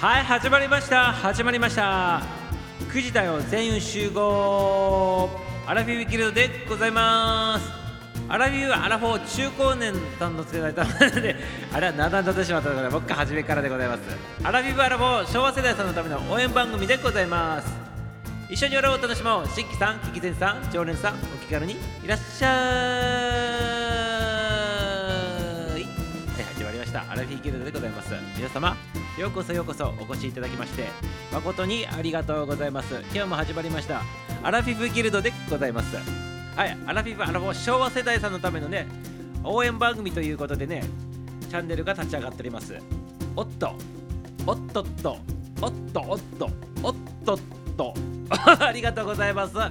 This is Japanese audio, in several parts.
はい始まりました。始まりました。9時だよ全員集合。アラフィフギルドでございます。アラフィアラフォー中高年さんの世代とであれはなだんだってしまったので僕が初めからでございます。アラフィフアラフォー昭和世代さんのための応援番組でございます。一緒に笑おう楽しもう。新規さん聞き前さん常連さんお気軽にいらっしゃい。はい始まりました。アラフィフギルドでございます。皆様ようこそようこそお越しいただきまして誠にありがとうございます。今日も始まりましたアラフィフギルドでございます。はいアラフィフアラフォ昭和世代さんのためのね応援番組ということでねチャンネルが立ち上がっております。おっとおっとっとおっとおっとおっとっと。ありがとうございます。は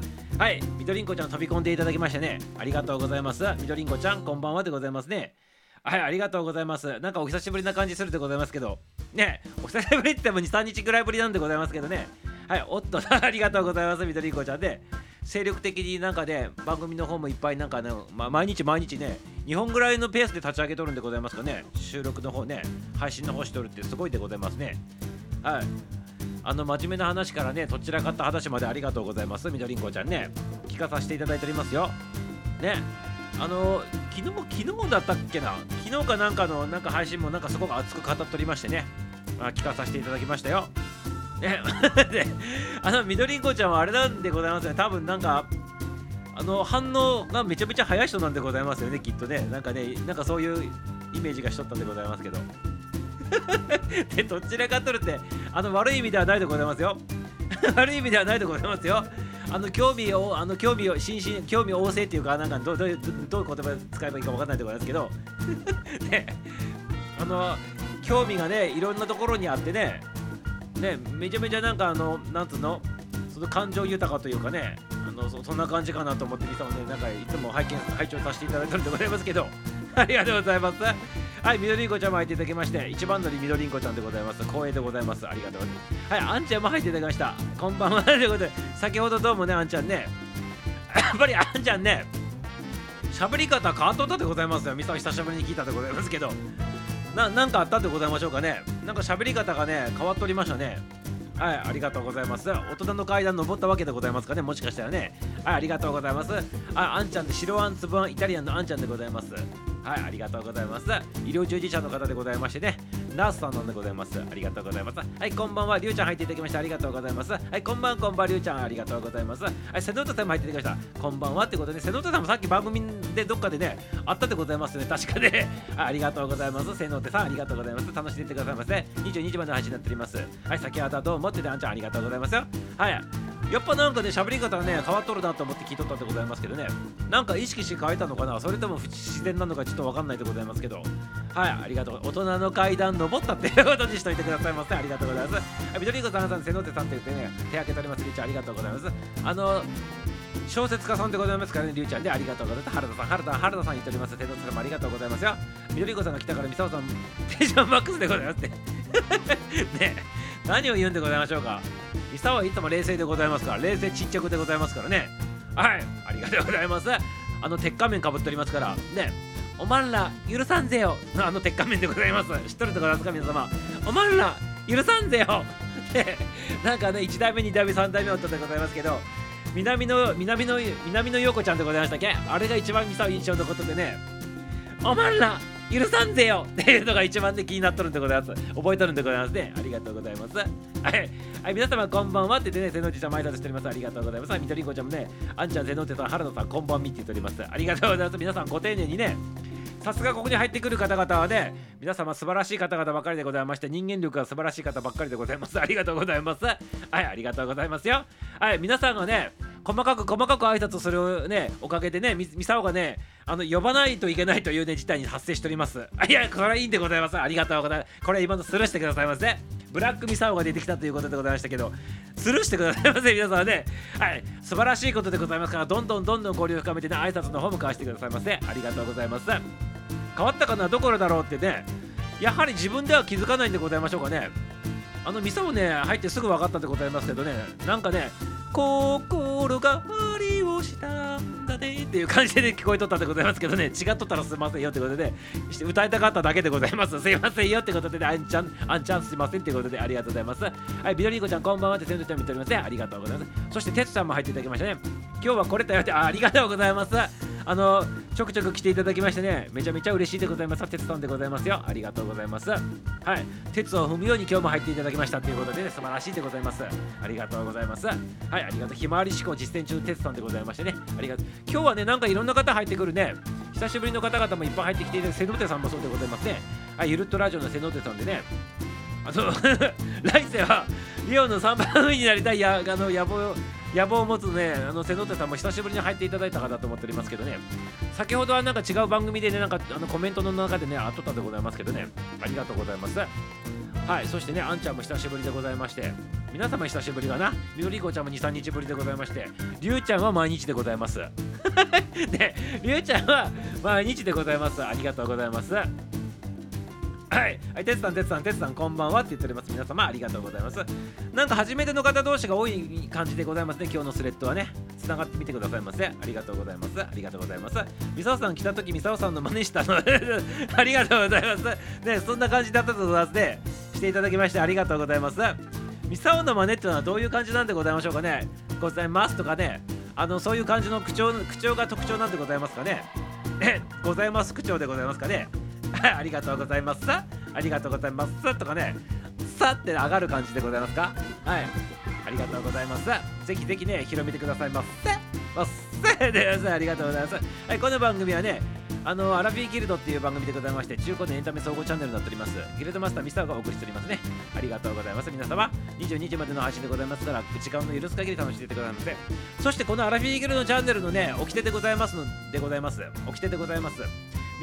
いみどりんこちゃん飛び込んでいただきましてねありがとうございます。みどりんこちゃんこんばんはでございますね。はい、ありがとうございます。なんかお久しぶりな感じするでございますけど、ね、お久しぶりって言っても2、3日ぐらいぶりなんでございますけどね。はい、おっと、ありがとうございます、みどりんこちゃんで、精力的になんかね、番組の方もいっぱいなんかね、ま、毎日毎日ね、2本ぐらいのペースで立ち上げとるんでございますかね。収録の方ね、配信の方しとるってすごいでございますね。はい。あの真面目な話からね、どちらかった話までありがとうございます、みどりんこちゃんね。聞かさせていただいておりますよ。ね。あの昨日昨日だったっけな？昨日かなんかのなんか配信もなんかすごく熱く語っておりましてね。まあ聞かさせていただきましたよ。ね であのみどりんこちゃんはあれなんでございますね。多分なんかあの反応がめちゃめちゃ早い人なんでございますよねきっとね。なんかねなんかそういうイメージがしとったんでございますけど。でどちらかとるってあの悪い意味ではないでございますよ。悪い意味ではないでございますよ。あの興味をあの興味を心身興味旺盛っていうかなんかどういうどういう言葉使えばいいかわかんないところですけど。ね。あの興味がねいろんなところにあってね。ねめちゃめちゃなんかあのなんつうの？その感情豊かというかね。あのそそんな感じかなと思ってみたのでなんかいつも拝見拝聴させていただいてるんでございますけど。ありがとうございますはい、みどりんこちゃんも入っていただきまして、一番乗りみどりんこちゃんでございます。光栄でございます。ありがとうございます。はい、あんちゃんも入っていただきました。こんばんはということで、先ほどどうもね、あんちゃんね、やっぱりあんちゃんね、喋り方変わっとったでございますよ。みさ久しぶりに聞いたでございますけど、ななんかあったでございましょうかね。なんか喋り方がね、変わっておりましたね。はい、ありがとうございます。大人の階段登ったわけでございますかね、もしかしたらね。はい、ありがとうございます。あ、あんちゃんで白あんつぶあんイタリアンのあんちゃんでございます。はい、ありがとうございます。医療従事者の方でございましてね、ナースさんなんでございます。ありがとうございます。はい、こんばんは、りゅうちゃん入っていただきましてありがとうございます。はい、こんばんこんばんりゅうちゃんありがとうございます。はい、瀬戸田さんも入っていただきました。こんばんはってことで、瀬戸田さんもさっき番組でどっかでね、あったでございますね、確かね。あありがとうございます。瀬戸田さんありがとうございます。楽しんでいってくださいませ。22時までの配信になっております。はい、先ほどはどうもってであんちゃんありがとうございますよ。はい。やっぱなんかね喋り方がね変わっとるなと思って聞いとったでございますけどね。なんか意識して変えたのかな？それとも不自然なのかちょっとわかんないでございますけど。はいありがとう。大人の階段登ったっていうことにしといてくださいませありがとうございます緑子さんさん瀬野手さんって言ってね手挙げております。りゅうちゃんありがとうございます。あの小説家さんでございますからね、りゅうちゃんでありがとうございます。原田さん、原田原田さん言っております。手野さんもありがとうございますよ。緑子さんが来たから、みさおさん、テンションマックスでございますね。ね。何を言うんでございましょうか。ミサはいつも冷静でございますから、冷静ちっちゃくでございますからね。はい、ありがとうございます。あの鉄仮面かぶっておりますから、ね。おまんら許さんぜよあの鉄仮面でございます。知っとるでございますか、皆様。おまんら許さんぜよね、なんかね、1代目、2代目、3代目おったでございますけど、南の、南の、南の陽子ちゃんでございましたっけ？あれが一番ミサを印象のことでね、おまんら許さんぜよ っていうのが一番で気になっとるんでございます。覚えとるんでございますね。ありがとうございます。はい。はい、皆様こんばんはって言ってね、瀬野内ちゃん前出しております。ありがとうございます。みとりんこちゃんもね、あんちゃん、瀬野内さん、原野さん、こんばんみって言っております。ありがとうございます。皆さんご丁寧にね、さすがここに入ってくる方々はね、皆様素晴らしい方々ばかりでございまして、人間力が素晴らしい方ばっかりでございます。ありがとうございます。はい、ありがとうございますよ。はい、皆さんがね、細かく細かく挨拶するね、おかげでね、みみさおがね、あの呼ばないといけないというね、事態に発生しております。あ いや、これはいいんでございます。ありがとうございます。これ今のスルーしてくださいませ。ブラックミサオが出てきたということでございましたけど、スルーしてくださいませ、皆さんね。はい、素晴らしいことでございますから、どんどんどんどん交流を深めてね、挨拶の方も交わしてくださいませ。ありがとうございます。変わったかな？どころだろうってねやはり自分では気づかないんでございましょうかねあの店もね入ってすぐ分かったでございますけどねなんかね心がわりをしたんだねっていう感じで、聞こえとったでございますけどね違っとったらすいませんよってことで歌いたかっただけでございます すいませんよってことで、ね、あんちゃんあんちゃんすいませんってことでありがとうございます。はいビドリーコちゃんこんばんはって先生見ておりますね。ありがとうございます。そしててつさんも入っていただきましたね。今日はこれだよってありがとうございます。あのちょくちょく来ていただきましてねめちゃめちゃ嬉しいでございます。鉄さんでございますよ。ありがとうございます。はい。鉄を踏むように今日も入っていただきましたということで、ね、素晴らしいでございます。ありがとうございます。はい。ありがとうひまわり思考実践中鉄さんでございましてね。ありがとう。今日はねなんかいろんな方入ってくるね。久しぶりの方々もいっぱい入ってきている瀬野手さんもそうでございますね。はい。ゆるっとラジオの瀬野手さんでね。あの 来世はリオの3番目になりたいやあの野望野望を持つねあの瀬野手さんも久しぶりに入っていただいたかなと思っておりますけどね。先ほどはなんか違う番組でねなんかあのコメントの中でねあっとったでございますけどねありがとうございます。はいそしてねあんちゃんも久しぶりでございまして。皆様久しぶりかな。みどりこちゃんも23日ぶりでございまして。りゅうちゃんは毎日でございます。で りゅうちゃんは毎日でございます。ありがとうございます。はい、はい、てつさん、てつさん、てつさん、こんばんはって言っております。皆様、ありがとうございます。なんか、初めての方同士が多い感じでございますね、今日のスレッドはね。つながってみてくださいませ。ありがとうございます。ありがとうございます。みさおさん来た時、みさおさんの真似したの。ありがとうございます。ね、そんな感じだったと思いますね。していただきまして、ありがとうございます。みさおの真似ってのはどういう感じなんでございましょうかね。ございますとかね、あの、そういう感じの口調、口調が特徴なんでございますかね。え、ございます口調でございますかね。ありがとうございます。ありがとうございます。とかね、さって上がる感じでございますか？はい。ありがとうございます。ぜひぜひね、広めてくださいませ。ませでありがとうございます。はい、この番組はね、あの、アラフィーギルドっていう番組でございまして、中古でエンタメ総合チャンネルになっております。ギルドマスターミスターがお送りしておりますね。ありがとうございます。皆様、22時までの配信でございますから、時間の許す限り楽しんでいてくださいませ。そして、このアラフィーギルドチャンネルのね、起きてでございますのでございます。起きてでございます。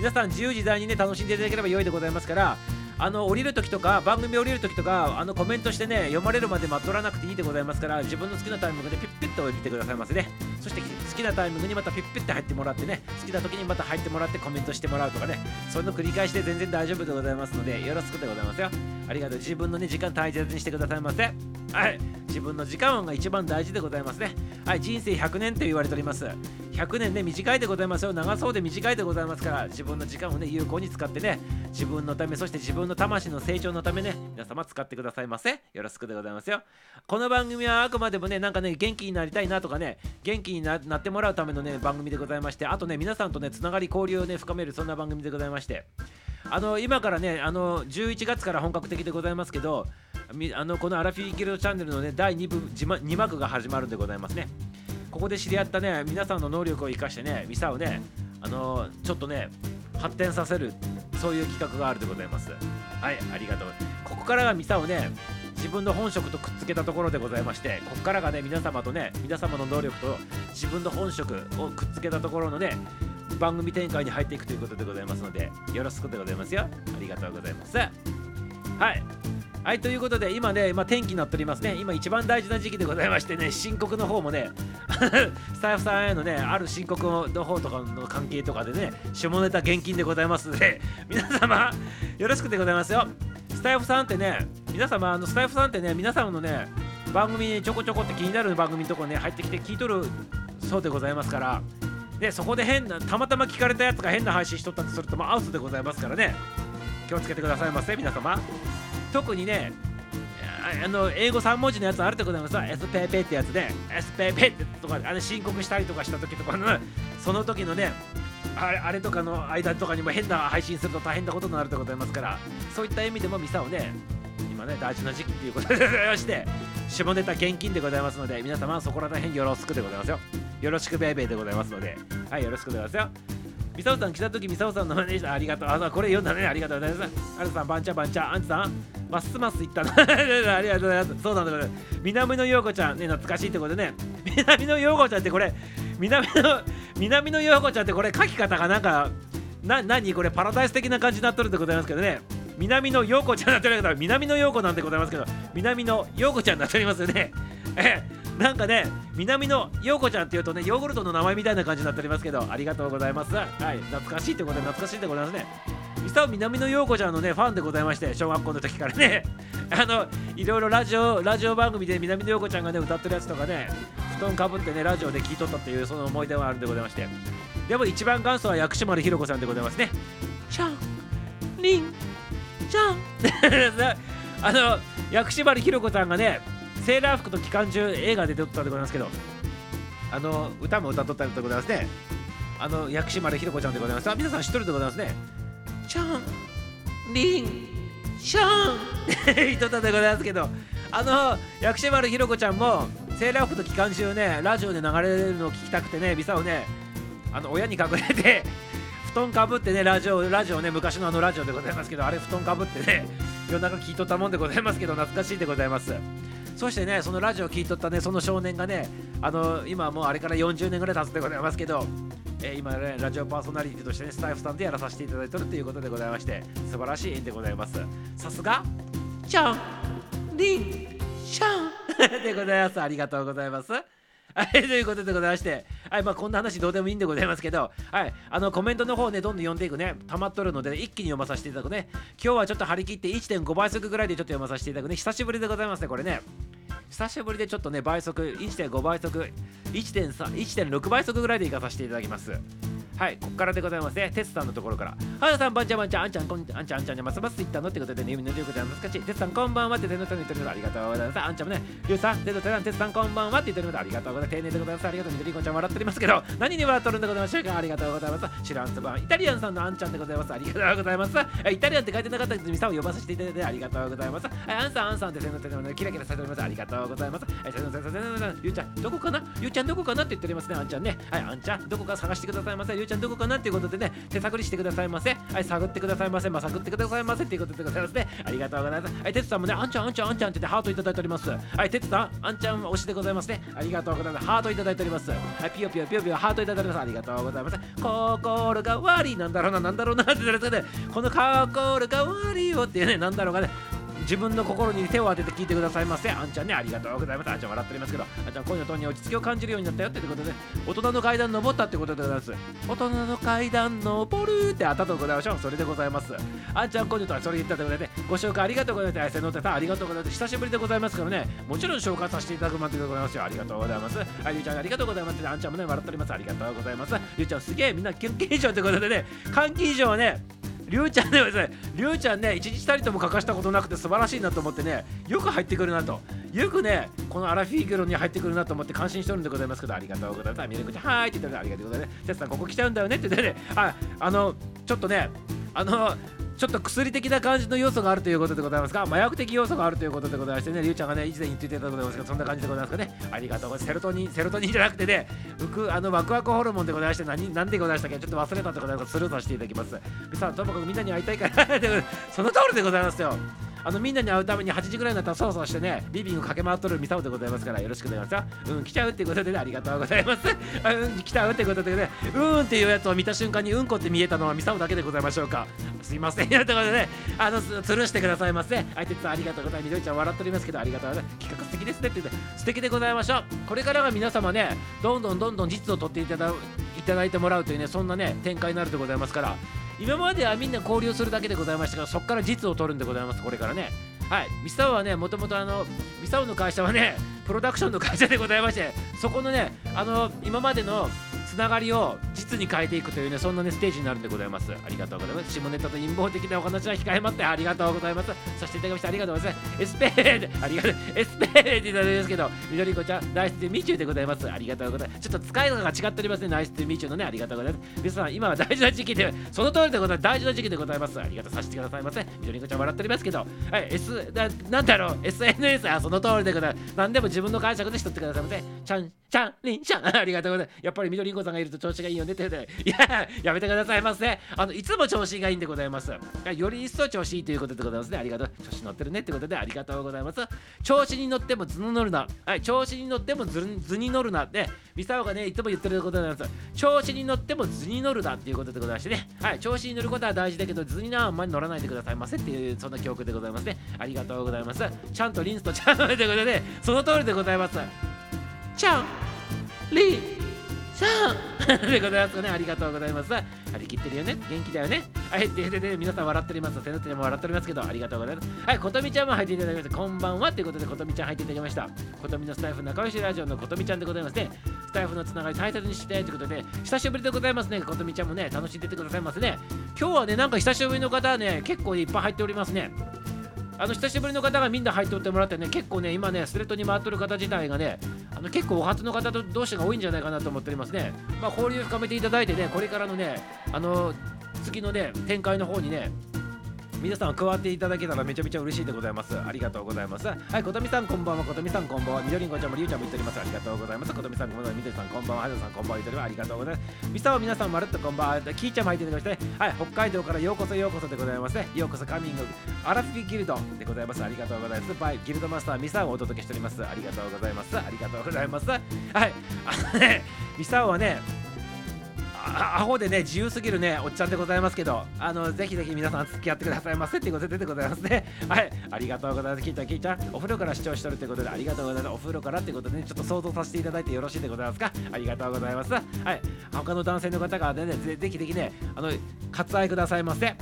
皆さん自由自在にね楽しんでいただければ良いでございますからあの降りるときとか番組降りるときとかあのコメントしてね読まれるまで待っとらなくていいでございますから自分の好きなタイミングでピッピッと降りてくださいませね。そして好きなタイミングにまたピッピッて入ってもらってね好きな時にまた入ってもらってコメントしてもらうとかねそういうの繰り返して全然大丈夫でございますのでよろしくでございますよ。ありがとう。自分のね時間大切にしてくださいませ。はい。自分の時間が一番大事でございますね。はい。人生100年と言われております。100年ね短いでございますよ。長そうで短いでございますから自分の時間をね有効に使ってね自分のためそして自分のの魂の成長のためね皆様使ってくださいませ。よろしくでございますよ。この番組はあくまでもねなんかね元気になりたいなとかね元気になってもらうためのね番組でございましてあとね皆さんとねつながり交流をね深めるそんな番組でございまして。あの今からねあの11月から本格的でございますけどあのこのアラフィーギルドチャンネルのね第2部2幕が始まるんでございますね。ここで知り合ったね皆さんの能力を生かしてねミサをねあの、ちょっとね発展させるそういう企画があるでございます。はいありがとう。ここからがミサをね自分の本職とくっつけたところでございましてここからがね皆様とね皆様の能力と自分の本職をくっつけたところのね番組展開に入っていくということでございますのでよろしくでございますよ。ありがとうございます。はいはい、ということで、今ね、まあ、天気になっておりますね。今一番大事な時期でございましてね、申告の方もね、スタッフさんへのね、ある申告の方とかの関係とかでね、下ネタ現金でございますので、皆様、よろしくでございますよ。スタッフさんってね、皆様、あのスタッフさんってね、皆様のね、番組にちょこちょこって気になる番組のとこね、入ってきて聞いとるそうでございますから、でそこで変な、たまたま聞かれたやつが変な配信しとったとすると、まあ、アウトでございますからね、気をつけてくださいませ、皆様。特にねあの英語3文字のやつあるってことなのさ SPP ってやつで SPP ってとかあれ申告したりとかした時とかのその時のねあれあれとかの間とかにも変な配信すると大変なことになるでございますからそういった意味でもミサをね今ね大事な時期っていうことでございまして下ネタ現金でございますので皆様そこら辺よろしくでございますよ。よろしくベイベーでございますので。はいよろしくでございますよ。ミサオさん来た時ミサオさんの真似したありがとうあこれ読んだね。ありがとうございます。アルさんバンチャバンチャアンチさんますますいったな。ありがとうございます。そうなんだ南野陽子ちゃんね懐かしいってことでね。南野陽子ちゃんってこれ南の南野陽子ちゃんってこれ書き方がなんかな何これパラダイス的な感じになっとるでございますけどね。南野陽子ちゃんになってるけど南野陽子なんでございますけど南野陽子ちゃんになっておりますよね。えなんかね、南の陽子ちゃんっていうとね、ヨーグルトの名前みたいな感じになっておりますけど、ありがとうございます。はい、懐かしいってことで懐かしいでございますね。ミサオ南の陽子ちゃんのね、ファンでございまして、小学校の時からね、あの、いろいろラジオ、ラジオ番組で南の陽子ちゃんがね、歌ってるやつとかね、布団かぶってねラジオで聞いとったっていうその思い出はあるんでございましてでも一番元祖は薬師丸ひろ子さんでございますねちゃんりんちゃんあの薬師丸ひろ子さんがねセーラー服と機関銃映画で出とったんでございますけどあの歌も歌っとったんでございますね。あの薬師丸ひろ子ちゃんでございます。あ皆さん知っとるでございますね。ちゃんりんちゃん言っとったんでございますけどあの薬師丸ひろ子ちゃんもセーラー服と機関銃ねラジオで流れるのを聞きたくてねミサをねあの親に隠れて 布団かぶってねラジオラジオね昔のあのラジオでございますけどあれ布団かぶってね夜中聞いとったもんでございますけど懐かしいでございます。そしてねそのラジオを聞いとったねその少年がねあの今もうあれから40年ぐらい経つでございますけどえー、今ねラジオパーソナリティとしてねスタイフさんでやらさせていただいてるということでございまして素晴らしい縁でございます。さすがちゃんりんちゃんでございます。ありがとうございます。はい、ということでございまして、はいまあ、こんな話どうでもいいんでございますけど、はい、あのコメントの方ね、どんどん読んでいくね、溜まっとるので、ね、一気に読まさせていただくね、今日はちょっと張り切って1.5倍速ぐらいでちょっと読まさせていただくね、久しぶりでございますね、これね。久しぶりでちょっとね、倍速、1.5倍速、1.6倍速ぐらいでいかさせていただきます。はい、ここからでございますね。テツさんのところから。はやさん、ばんちゃんばんちゃん、あんちゃん、こんあんちゃん、あんちゃんにますますいったのってことでね、みんなでよくじゃ難しい。テツさん、こんばんはって手の手に言ってるのありがとうございます。あんちゃんもね、ゆうさん、テツさん、テツさん、こんばんはって言ってるのありがとうございます。丁寧でございます。ありがとう。みどりこちゃん笑っておりますけど、何に笑っとるんでございましょうかありがとうございます。知らんすばん、イタリアンさんのあんちゃんでございます。ありがとうございます。イタリアンって書いてなかったら、みさんを呼ばさせていただいてありがとうございます。あんさん、あんさんって手の手のキラキラされております。ありがとうございます。はい、手の手の手のゆうちゃん、どこかな？ゆうちゃんどこかなって言っておりますね、あんちゃんね。はい、あんちゃん、どこか探してくださいませ。ゆうちゃんどこかなっていうことでね、手探りしてくださいませ。はい、探ってくださいませ。まあ、探ってくださいませっていうことでございますね。ありがとうございます。はい、てつさんもね、あんちゃん、あんちゃん、あんちゃんってハートいただいております。はい、てつさん、あんちゃん推しでございますね。ありがとうございます。ハートいただいております。はい、ぴよぴよぴよぴよハートいただいております。ありがとうございます。心が悪いなんだろうな、なんだろうなって言われてね、この心が悪いよっていうね、なんだろうがね、自分の心に手を当てて聞いてくださいませ。あんちゃんね、ありがとうございます。あんちゃん笑っておりますけど、あんちゃん、声のトーンに落ち着きを感じるようになったよってことで、大人の階段登ったってことでございます。大人の階段登るってあったとございましょ？う。それでございます。あんちゃん、こんにちは。それ言ったということで、ね、ご紹介ありがとうございます。愛せの手さん、ありがとうございます。久しぶりでございますからね、もちろん紹介させていただくまででございますよ。ありがとうございます。あゆうちゃん、ありがとうございます。あんちゃんもね、笑っております。ありがとうございます。ゆうちゃん、すげえ、みんな、キュンキ以上ということでね、換気以上はね、りゅうちゃんね、りゅうちゃんね、一日たりとも欠かしたことなくて素晴らしいなと思ってね、よく入ってくるなと。よくね、このアラフィーグロに入ってくるなと思って感心してるんでございますけど、ありがとうございます。ミルクちゃん、はーいって言ったらありがとうございます。テスさん、ここ来ちゃうんだよねって言ってね、あ、あの、ちょっとね、あの、ちょっと薬的な感じの要素があるということでございますが、麻薬的要素があるということでございましてね、りゅうちゃんがね、以前言っていたでございますが、そんな感じでございますかね。ありがとうございます。セロトニン、セロトニンじゃなくてね、浮あのワクワクホルモンでございまして、何何でございましたっけ？ちょっと忘れたでございます。スルーさせていただきます。さあ、ともかくみんなに会いたいから その通りでございますよ。あのみんなに会うために8時ぐらいになったらそわそわしてね、リビング駆け回っとるミサオでございますからよろしくお願いします。うん、来ちゃうってことでね、ありがとうございます。うん、来ちゃうってことでね、うんっていうやつを見た瞬間にうんこって見えたのはミサオだけでございましょうか。すいません。ということでね、あの、つるしてくださいませ。相手つありがとうございます。みどりちゃん笑っておりますけど、ありがとうございます。企画素敵ですねって言って、素敵でございましょう。これからが皆様ね、どんどんどんどん実を取っていただいただいてもらうというね、そんなね、展開になるでございますから、今まではみんな交流するだけでございましたが、そこから実を取るんでございます、これからね。はい、ミサオはね、もともとあの、ミサオの会社はね、プロダクションの会社でございまして、そこのね、あの、今までのつながりを実に変えていくというね、そんなね、ステージになるんでございます。ありがとうございます。下ネタと陰謀的なお話は控えまって、ありがとうございます。させていただきましてありがとうございます。エスペーで、ありがとう、エスペーでいただきますけど、みどりこちゃん、ナイスでミチューでございます。ありがとうございます。ちょっと使い方が違っておりますね、ナイスでミチューのね、ありがとうございます。皆さん、今は大事な時期で、その通りでございます。大事な時期でございます。ありがとうさせてくださいませ。みどりこちゃん笑っておりますけど、はい、S、ななんだろう、SNS、あ、その通りでございます。何でも自分の解釈でしとってくださいませ。ちゃん、ちゃん、りんちゃん、ありがとうございます。やっぱりみどりんこさんがいると調子がいいよねって言うて、いや、やめてくださいませ。あの、いつも調子がいいんでございます。より一層調子いいということでございますね。ありがとう。調子乗ってるねってことでありがとうございます。調子に乗っても図に乗るな。はい、調子に乗っても図図に乗るなって、ミサオがね、いつも言ってることでございます。調子に乗っても図に乗るなっていうことでございましてね。はい、調子に乗ることは大事だけど、図にはあんまり乗らないでくださいませっていう、そんな記憶でございますね。ありがとうございます。ちゃんとリンスとちゃんとということで、その通りでございます。ちゃん、リン、さん でございますかね。ありがとうございます。張り切ってるよね。元気だよね。はいででで皆さん笑っております。手の手でも笑っておりますけどありがとうございます。はいことみちゃんも入っていただきました。こんばんはということでことみちゃん入っていただきました。ことみのスタイフ仲良しラジオのことみちゃんでございますね。スタイフのつながり大切にしてということで久しぶりでございますね。ことみちゃんもね楽しんでてくださいますね。今日はねなんか久しぶりの方はね結構いっぱい入っておりますね。あの久しぶりの方がみんな入っておってもらってね結構ね今ねスレッドに回っとる方自体がねあの結構お初の方と同士が多いんじゃないかなと思っておりますね。まあ交流を深めていただいてねこれからのねあの次のね展開の方にね皆さん加わっていただけたらめちゃめちゃ嬉しいでございます。ありがとうございます。はい、ことみさんこんばんは、ことみさんこんばんは、みどりんこちゃんもりゅうちゃんも言っております。ありがとうございます。ことみさんこんばんは、みどりさんこんばんは、はるさんこんばんは、言っております。ありがとうございます。みさお皆さんまるっとこんばんは、きーちゃんも入っていただきまして、はい、北海道からようこそようこそでございますね。ようこそカミング、アラフィギルドでございます。ありがとうございます。バイ、ギルドマスターみさをお届けしております。ありがとうございます。ありがとうございます。はい、あのね、みさはね、アホでね自由すぎるねおっちゃんでございますけどあのぜひぜひ皆さん付き合ってくださいませっていうことででございますね。はい。ありがとうございます。聞いた聞いたお風呂から視聴しとるということでありがとうございます。お風呂からってことでねちょっと想像させていただいてよろしいでございますか？ありがとうございます。はい。他の男性の方がねぜぜひぜひねあの割愛くださいませ。はい。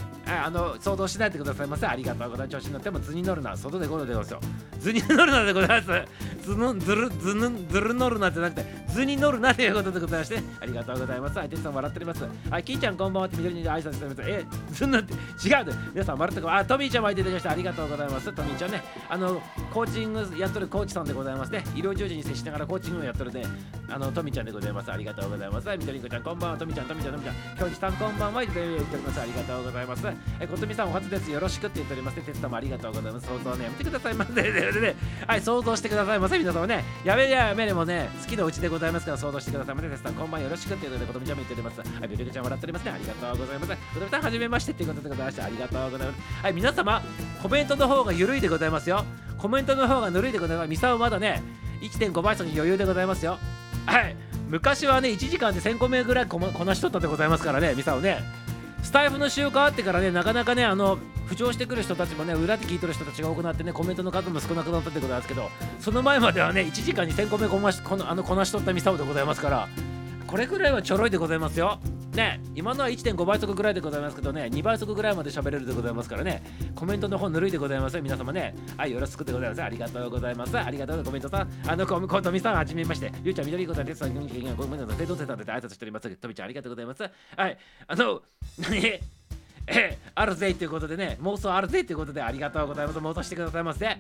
あの想像しないでくださいませ。ありがとうございます。調子に乗っても図に乗るな外でゴロでございますよ。図に乗るなでございます。図のずるずぬずる乗るなじゃなくて図に乗るなということでございましてありがとうございます。相手さん笑っておりますはい、キーちゃんこんばんはって緑に挨拶しております。え、ずんなんて違うで。皆さん、まるっとあ、トミーちゃんも入っていただきましてありがとうございます。トミーちゃんね、あの、コーチングやっとるコーチさんでございますね。医療従事に接しながらコーチングをやっとるね、あの、トミーちゃんでございます。ありがとうございます。緑子ちゃんこんばんは、トミーちゃん、トミーちゃん、トミーちゃん、京地さんこんばんは、言っております。ありがとうございます。え、ことみさんお初です。よろしくって言っております。テストもありがとうございます。想像ね、やめてくださいませ。ででではい、想像してくださいませ。皆様ね、やめりゃやめれもね、好きのうちでございますから想像してくださいませ。テストこんばんよろしくっていうことで、ことみちゃんも言っております。はい、緑子ちゃん笑っておりますね。ありがとうございます。ことみさん、はじめましてっていうことでございまして、ありがとうございます。はい、皆様、コメントの方が緩いでございますよ。コメントの方がぬるいでございます。ミサオまだね、1.5倍速に余裕でございますよ。はい、昔はね、1時間で1000個目ぐらいここなしとったでございますからね、ミサオね。スタイフの週変わってからね、なかなかね、あの、浮上してくる人たちもね、裏で聞いてる人たちが多くなってね、コメントの数も少なくなったってことなんですけど、その前まではね、1時間に1000個目こましこのあのこなしとったミサオでございますから、これぐらいはちょろいでございますよ。ね、今のは1.5倍速ぐらいでございますけどね、2倍速ぐらいまで喋れるでございますからね、コメントの方ぬるいでございます皆様ね。はい、よろしくでございます。ありがとうございます。ありがとうございますコメントさん。あの、コトミさん、はじめまして。ゆうちゃん、みどりこさん、てつさん、ごめんなさい、どうせさんで挨拶しております。とみちゃん、ありがとうございます。はい、あの、何え あるぜということでね、妄想あるぜということでありがとうございます。妄想してくださいませ。はい、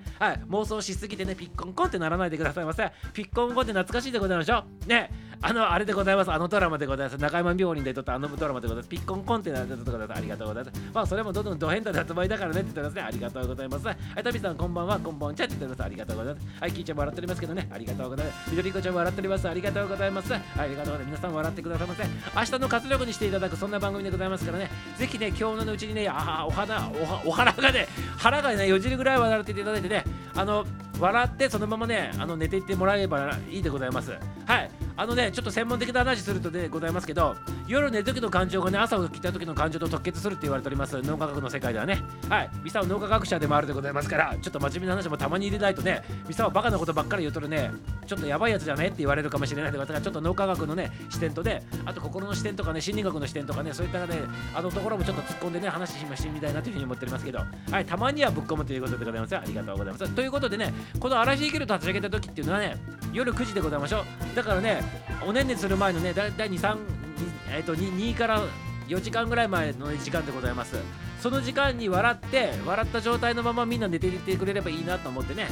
妄想しすぎてね、ピッコンコンってならないでくださいませ。ピッコンコンって懐かしいでございましょう。ね、あの、あれでございます。あのドラマでございます。中山病人で撮ったあのドラマでございます。ピッコンコンってなってたとこありがとうございます。まあ、それもどんどんド変態で発売だからねって言ってますね。ありがとうございます。はい、トミさん、こんばんは。こんばんちゃって言ってます。ありがとうございます。はい、キーちゃんも笑っておりますけどね。ありがとうございます。みどりこちゃんも笑っております。ありがとうございます。はい、ありがとうございます。皆さん笑ってくださいませ。明日の活力にしていただく、そんな番組でございますからね。ぜひね、今日のうちにね、あお花おお腹がね腹がねよじるぐらい笑っていただいてねあの笑ってそのままねあの寝ていってもらえればいいでございます。はい。あのねちょっと専門的な話するとでございますけど夜寝る時の感情がね朝起きた時の感情と直結するって言われております脳科学の世界ではね。はい。ミサオ脳科学者でもあるでございますからちょっと真面目な話もたまに入れないとねミサオバカなことばっかり言うとるねちょっとやばいやつじゃねって言われるかもしれないでからちょっと脳科学のね視点とねあと心の視点とかね心理学の視点とかねそういったねあのところもちょっと突っ込んでね話してみたいなというふうに思っておりますけど。はい。たまにはぶっ込むということでございますありがとうございます。ということでねこの嵐生きると立ち上げた時っていうのはね夜9時でございましょう。だからねおねんねする前のね第23えっ、ー、と 2, 2から4時間ぐらい前の時間でございます。その時間に笑って笑った状態のままみんな寝ていてくれればいいなと思ってね。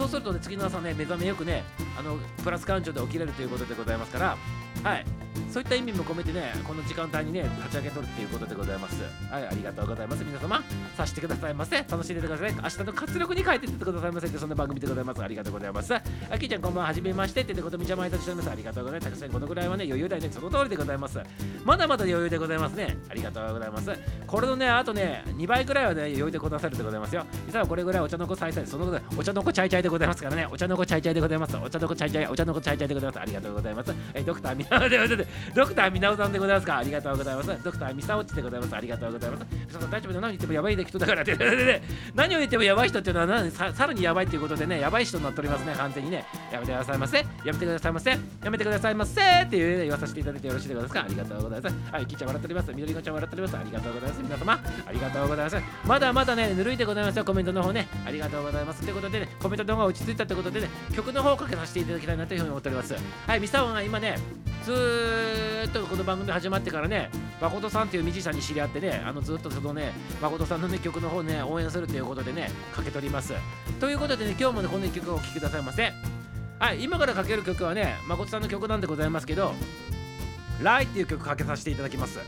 そうするとね次の朝ね目覚めよくねあのプラス感情で起きれるということでございますからはいそういった意味も込めてね、この時間帯にね、立ち上げとるっていうことでございます。はい、ありがとうございます。皆様、さしてくださいませ。楽しんでてください。明日の活力に変えていってくださいませって、そんな番組でございます。ありがとうございます。あきちゃん、こんばんは。はじめまして。ってことみちゃん、毎年しております。ありがとうございます。たくさんこのぐらいはね、余裕だよね。その通りでございます。まだまだ余裕でございますね。ありがとうございます。これのね、あとね、2倍くらいはね、余裕でこなさるでございますよ。実はこれぐらいお茶の子さいさい、そのことお茶の子ちゃいちゃいでございますからね。お茶の子ちゃいちゃいでございます。お茶の子ちゃいちゃい、お茶の子ちゃいちゃいでございます。ありがとうございます。えドクター、みんなで、でドクターみなおさんでございますか？ありがとうございます。ドクターみさおちでございます。ありがとうございます。皆さん大丈夫で何言ってもやばい人だからって何を言ってもやばい人っていうのはささらにやばいっていうことでねやばい人になっておりますね完全にね。やめてくださいませ。やめてくださいませ。やめてくださいませ。っていう、ね、言わさせていただいてよろしいでございますか？ありがとうございます。はいキッちゃん笑っております。緑子ちゃん笑っております。ありがとうございます皆様。ありがとうございます。まだまだねぬるいでございますよコメントの方ね。ありがとうございます。ということでねコメントの方が落ち着いたということでね曲の方をかけさせていただきたいなというふうに思っております。はいミサオが今ねずっとこの番組始まってからね誠さんというミュージシャンに知り合ってねあのずっとそのね誠さんのね曲の方ね応援するということでねかけております。ということでね今日もねこの曲をお聴きくださいませはい今からかける曲はね誠さんの曲なんでございますけど「ライ」っていう曲かけさせていただきます。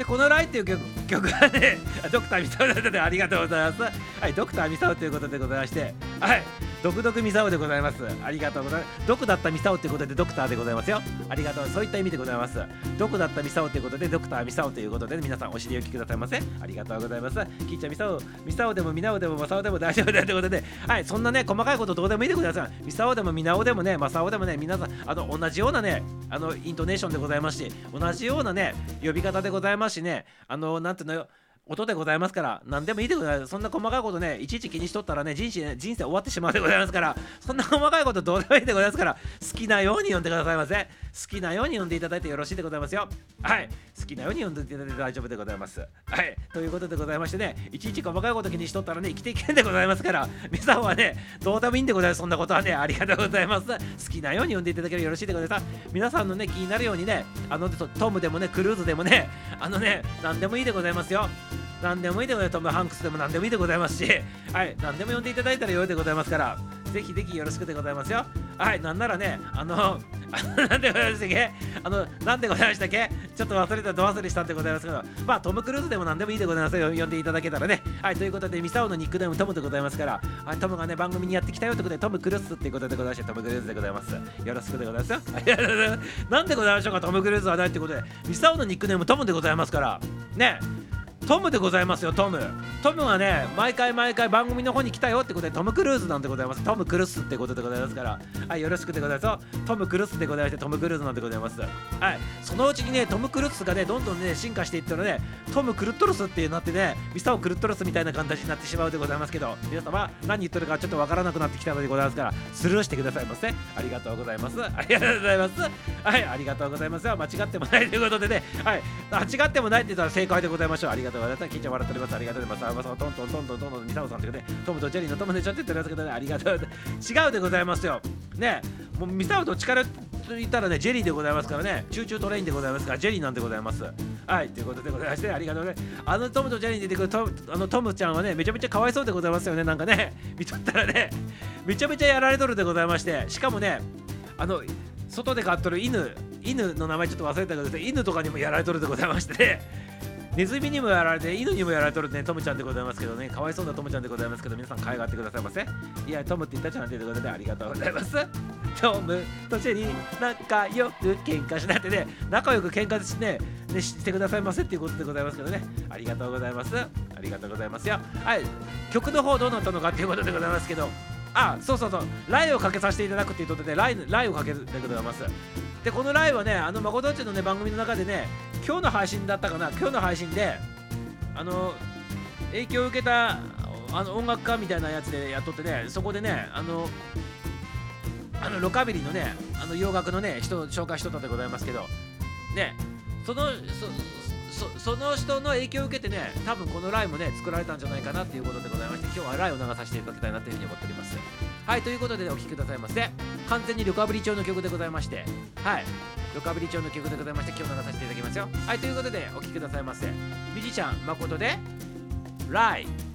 でこの「ライ」っていう曲曲はね ドクターミサオだったでありがとうございます。はいドクターミサオということでございましてはい毒毒ミサオでございます。ありがとうございます。毒だったミサオということでドクターでございますよ。ありがとうそういった意味でございます。毒だったミサオということでドクターミサオということで皆さんお尻をきくださいませありがとうございます。キッチャミサオミサオでもミナオでもマサオでも大丈夫だということで。はいそんなね細かいことどうでもいいでございミサオでもミナオでもねマサオでもね皆さんあの同じようなねあのイントネーションでございますし同じようなね呼び方でございますしねあのなんていうのよ音でございますから何でもいいでございます。そんな細かいことねいちいち気にしとったらね人生人生終わってしまうでございますからそんな細かいことどうでもいいでございますから好きなように読んでくださいませ。好きなように読んでいただいてよろしいでございますよ。はい。好きなように読んでいただいて大丈夫でございます。はい。ということでございましてねいちいち細かいこと気にしとったらね生きていけんでございますから皆さんはねどうでもいいんでございます。そんなことはねありがとうございます。好きなように読んでいただければよろしいでございます。皆さんのね気になるようにねあのトムでもねクルーズでもねあのね何でもいいでございますよ。何でもいいでございます。トム・ハンクスでも何でもいいでございますし。はい何でも呼んでいただいたらよいでございますから。ぜひぜひよろしくでございますよ。はいなんならねあの なんでございましたっけ？あのなんでございましたっけ？ちょっと忘れたど忘れしたんでございますけど。まあトム・クルーズでも何でもいいでございますよ。呼んでいただけたらね。はいということでミサオのニックネームトムでございますから。はいトムがね番組にやってきたよということでトム・クルーズっていうことでございましてトム・クルーズでございます。よろしくでございますよ。なんでございましょうか？トム・クルーズはないってことで。ミサオのニックネームトムでございますから。ね。トムでございますよトム。トムはね毎回毎回番組の方に来たよってことでトム・クルーズなんでございます。トム・クルスってことでございますから。はいよろしくでございますトム・クルスでございましてトム・クルーズなんでございます。はいそのうちにねトム・クルスがねどんどんね進化していったらねトム・クルットロスってなってねミサオ・クルットロスみたいな形になってしまうでございますけど皆様何言ってるかちょっとわからなくなってきたのでございますからスルーしてくださいませ。ありがとうございます。ありがとうございます。はいありがとうございます。間違ってもないということでね。はい間違ってもないって言ったら正解でございましょう。ありがとうございます聞いちゃ笑っております。ありがとうございます。あまさトントントントントントンミサオさんというねトムとジェリーのトムでちょっと言ってるやつけどねありがとう違うでございます。よねもうミサオと力と言ったらねジェリーでございますからねチューチュートレインでございますからジェリーなんでございますはいということでございましてありがとうございますあのトムとジェリーに出てくるトあのトムちゃんはねめちゃめちゃかわいそうでございますよねなんかね見とったらねめちゃめちゃやられとるでございましてしかもねあの外で飼っとる犬犬の名前ちょっと忘れたけど犬とかにもやられとるでございましてねネズミにもやられて犬にもやられとるね。トムちゃんでございますけどね。かわいそうなトムちゃんでございますけど皆さん可愛がってくださいませいやトムって言ったじゃんということでありがとうございます。トムとジェリー仲良く喧嘩しなってね。仲良く喧嘩しねねしてくださいませっていうことでございますけどね。ありがとうございます。ありがとうございますよ。はい。曲の方どうなったのかっていうことでございますけどあそうそうそう。ライをかけさせていただくっていうことでライライをかけるでございます。でこのライはねあの誠っちのね番組の中でね今日の配信だったかな。今日の配信であの影響を受けたあの音楽家みたいなやつでやっとってねそこでねあのあのロカビリーのねあの洋楽のね人を紹介しとったでございますけど。ねそのそその人の影響を受けてね多分このライもね作られたんじゃないかなっていうことでございまして今日はライを流させていただきたいなというふうに思っております。はいということで、ね、お聴きくださいませ完全にルカブリ調の曲でございましてはい。ルカブリ調の曲でございまして今日流させていただきますよ。はいということでお聴きくださいませ。ミュージシャン誠でライ。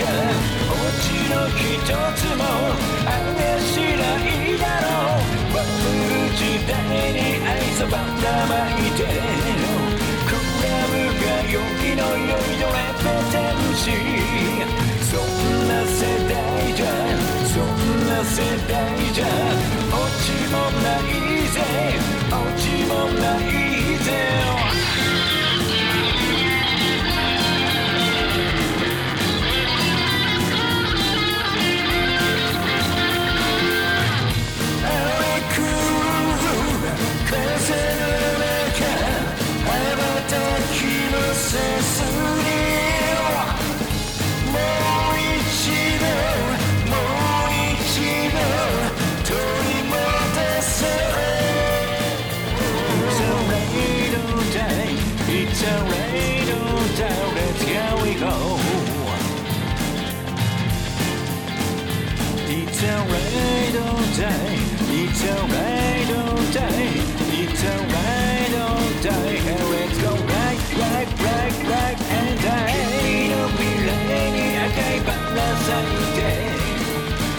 じゃオチの一つもあれしないだろうバブル時代に愛想ばらまいてクラブが良きの良いドレペテンシそんな世代じゃ。そんな世代じゃ。オチもないぜ。オチもないぜ。It's alright all day. It's alright all day. It's alright all day. Hey, let's go right, right, right, right and I. 君の未来に赤いバラ咲いて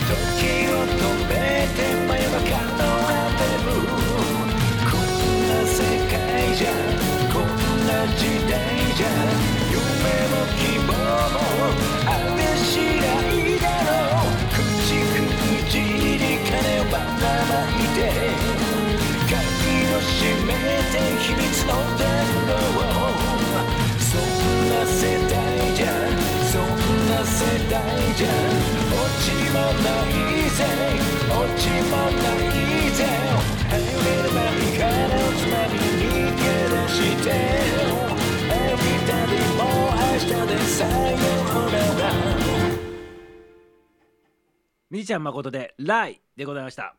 時を止めて真夜中のランデブーこんな世界じゃな時代じゃ夢も希望もあれしないだろう口口に金をばらまいて鍵を閉めて秘密の電話をそんな世代じゃそんな世代じゃ落ちもないぜ落ちもないぜ Hey little baby 金をつまことでら。みーちゃん誠で「ライ」でございました。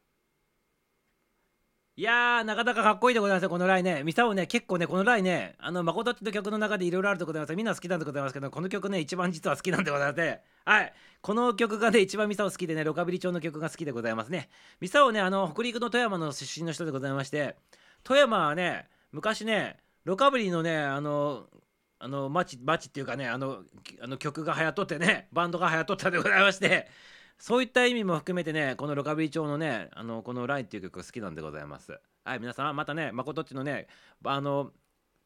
いやーなかなかかっこいいでございますよこのライね。ミサオね結構ねこのライねあの誠って曲の中でいろいろあるでございますみんな好きなんでございますけどこの曲ね一番実は好きなんでございまして。はい。この曲がね一番ミサオ好きでねロカビリ調の曲が好きでございますね。ミサオねあの北陸の富山の出身の人でございまして富山はね昔ねロカビリのねあのあの街街っていうかねあのあの曲が流行っとってねバンドが流行っとったでございまして。そういった意味も含めてねこのロカビリ調のねあのこの「ライン」っていう曲が好きなんでございます。はい皆さんまたね誠っちのねあの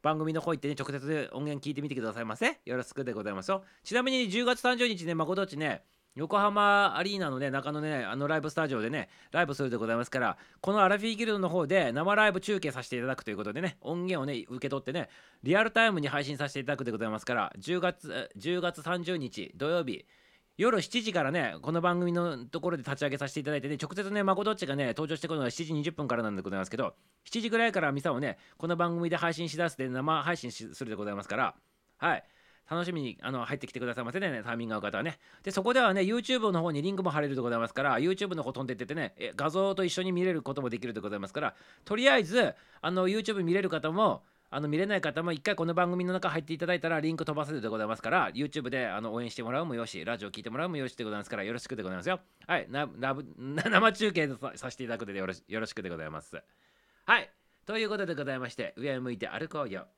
番組の方行ってね直接音源聞いてみてくださいませ。よろしくでございますよ。ちなみに10月30日ね誠っちね横浜アリーナのね中野ねあのライブスタジオでねライブするでございますからこのアラフィーギルドの方で生ライブ中継させていただくということでね音源をね受け取ってねリアルタイムに配信させていただくでございますから10月10月30日土曜日夜7時からねこの番組のところで立ち上げさせていただいてね直接ねまこどっちがね登場してくるのが7時20分からなんでございますけど7時ぐらいからミサをねこの番組で配信しだすで生配信するでございますからはい楽しみにあの入ってきてくださいませね、タイミング合う方はね。で、そこではね、YouTube の方にリンクも貼れるでございますから、YouTube の方飛んでってってね、画像と一緒に見れることもできるでございますから、とりあえず、あの YouTube 見れる方も、あの見れない方も一回この番組の中入っていただいたらリンク飛ばせるでございますから YouTube であの応援してもらうもよしラジオ聞いてもらうもよしでございますからよろしくでございますよ。はいなラブ生中継ささせていただくのでよろしよろしくでございます。はいということでございまして上を向いて歩こうよ。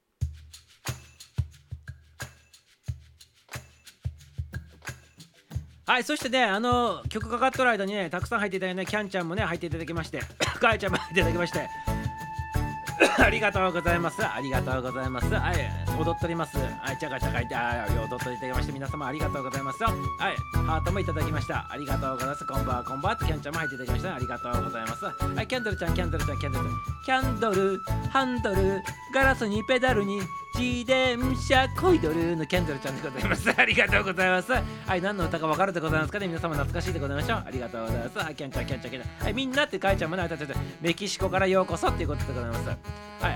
はいそしてねあの曲かかっとる間にねたくさん入っていただいてねキャンちゃんもね入っていただきまして かえちゃんも入っていただきまして ありがとうございます。ありがとうございます。はい、踊っております。はい、チャカチャカいて、あ踊っていただきまして、皆様ありがとうございます。はい、ハートもいただきました。ありがとうございます。こんばんは、こんばんは。キャンちゃんも入っていただきました。ありがとうございます。はい、キャンドルちゃん、キャンドルちゃん、キャンドルちゃん。キャンドル、ハンドル、ガラスにペダルに、自転車こいどるのキャンドルちゃんでございます。ありがとうございます。はい、何の歌か分かるでございますかね？皆様懐かしいでございましょう。ありがとうございます。はい、キャンちゃん、キャンちゃん、キャンちゃん。はい、みんなってかいちゃんもね、あたたたメキシコからようこそっていうことでございます。はい、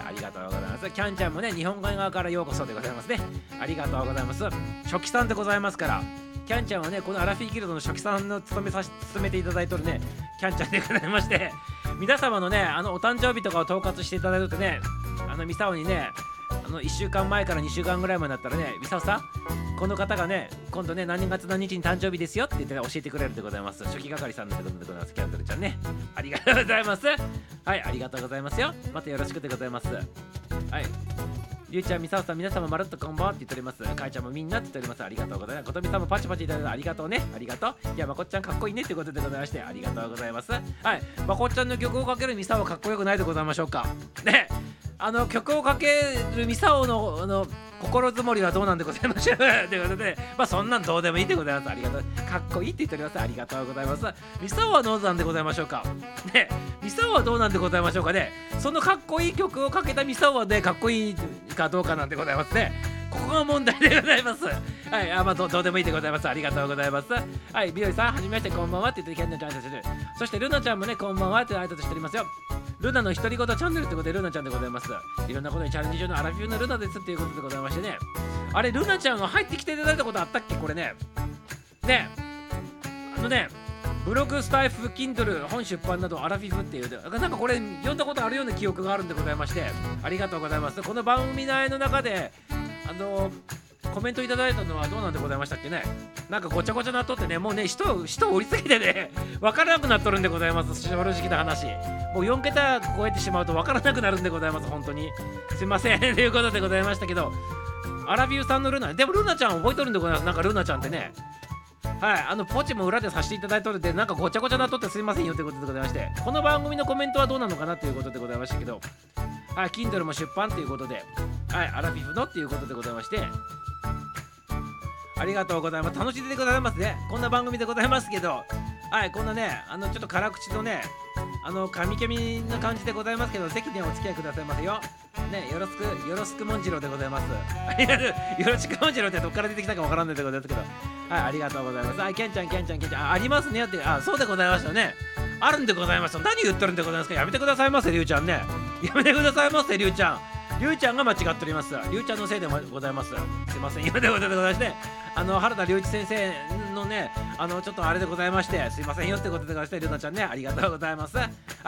ありがとうございます。キャンちゃんもね、日本海側からようこそでございますね。ありがとうございます。初期さんでございますから。キャンちゃんはね、このアラフィーギルドの初期さんの務めさし務めていただいとるね、キャンちゃんでございまして、皆様のねあのお誕生日とかを統括していただいてねあのミサオにねあの1週間前から2週間ぐらい前だったらねミサオさんこの方がね今度ね何月何日に誕生日ですよって言って、ね、教えてくれるでございます初期係さんでございますキャンドルちゃんねありがとうございますはいありがとうございますよまたよろしくでございますはいりゅうちゃん、みさおさん、皆様まるっとこんばんはって言っております。かいちゃんもみんなって言っております。ありがとうございます。ことみさんもパチパチいただいてありがとうね。ありがとう。いや、まこっちゃんかっこいいねってことでございまして、ありがとうございます。はい。まこっちゃんの曲をかけるみさおかっこよくないでございましょうか。ね。あの曲をかけるミサオのあの心づもりはどうなんでございましょう ということで、まあそんなんどうでもいいでございます。ありがとう。かっこいいって言っております。ありがとうございます。ミサオはどうなんでございましょうかね、ミサオはどうなんでございましょうかね。そのかっこいい曲をかけたミサオはね、かっこいいかどうかなんでございますね。ここが問題でございます。はい、あまあどどうでもいいでございます。ありがとうございます。はい、ビオリさん、はじめまして、こんばんはって言って、キャンデルちゃん挨拶してる。そして、ルナちゃんもね、こんばんはって挨拶しておりますよ。ルナの独り言チャンネルってことでルナちゃんでございます。いろんなことにチャレンジ中のアラフィフのルナですっていうことでございましてね。あれ、ルナちゃんが入ってきていただいたことあったっけ？これね。ね、あのね、ブログスタイフ、Kindle、本出版などアラフィフっていう、なんかこれ読んだことあるような記憶があるんでございまして、ありがとうございます。この番組内の中で、あのコメントいただいたのはどうなんでございましたっけね？なんかごちゃごちゃなっとってね、もうね、人、人を降りすぎてね、わからなくなっとるんでございます、正直な話。もう4桁超えてしまうとわからなくなるんでございます、本当に。すいません、ということでございましたけど、アラビューさんのルナ、でもルナちゃん覚えとるんでございます、なんかルナちゃんってね。はい、あのポチも裏でさせていただいとるんで、なんかごちゃごちゃなっとってすいませんよということでございまして、この番組のコメントはどうなのかなということでございましたけど、はい、Kindle も出版ということで、はい、アラフィフのっていうことでございまして、ありがとうございます。楽しんでございますね。こんな番組でございますけど、はい、こんなね、あのちょっと辛口のね、あの神ケミな感じでございますけど、ぜひね、お付き合いくださいませよ。ね、よろしく、よろしくもんじろうでございます。ありがとうよろしくもんじろうってどっから出てきたかわからないでございますけど、はい、ありがとうございます。はい、けんちゃん、けんちゃん、けんちゃん、あありますねって、あ、そうでございましたね。あるんでございました。何言ってるんでございますかやめてくださいませ、りゅうちゃんね。やめてくださいませ、りゅうちゃん。りゅうちゃんが間違っております。りゅうちゃんのせいでございます。すいません、今でございまして、あの原田隆一先生のね、あのちょっとあれでございまして、すいませんよってことでございまして、りゅうなちゃんね、ありがとうございます。は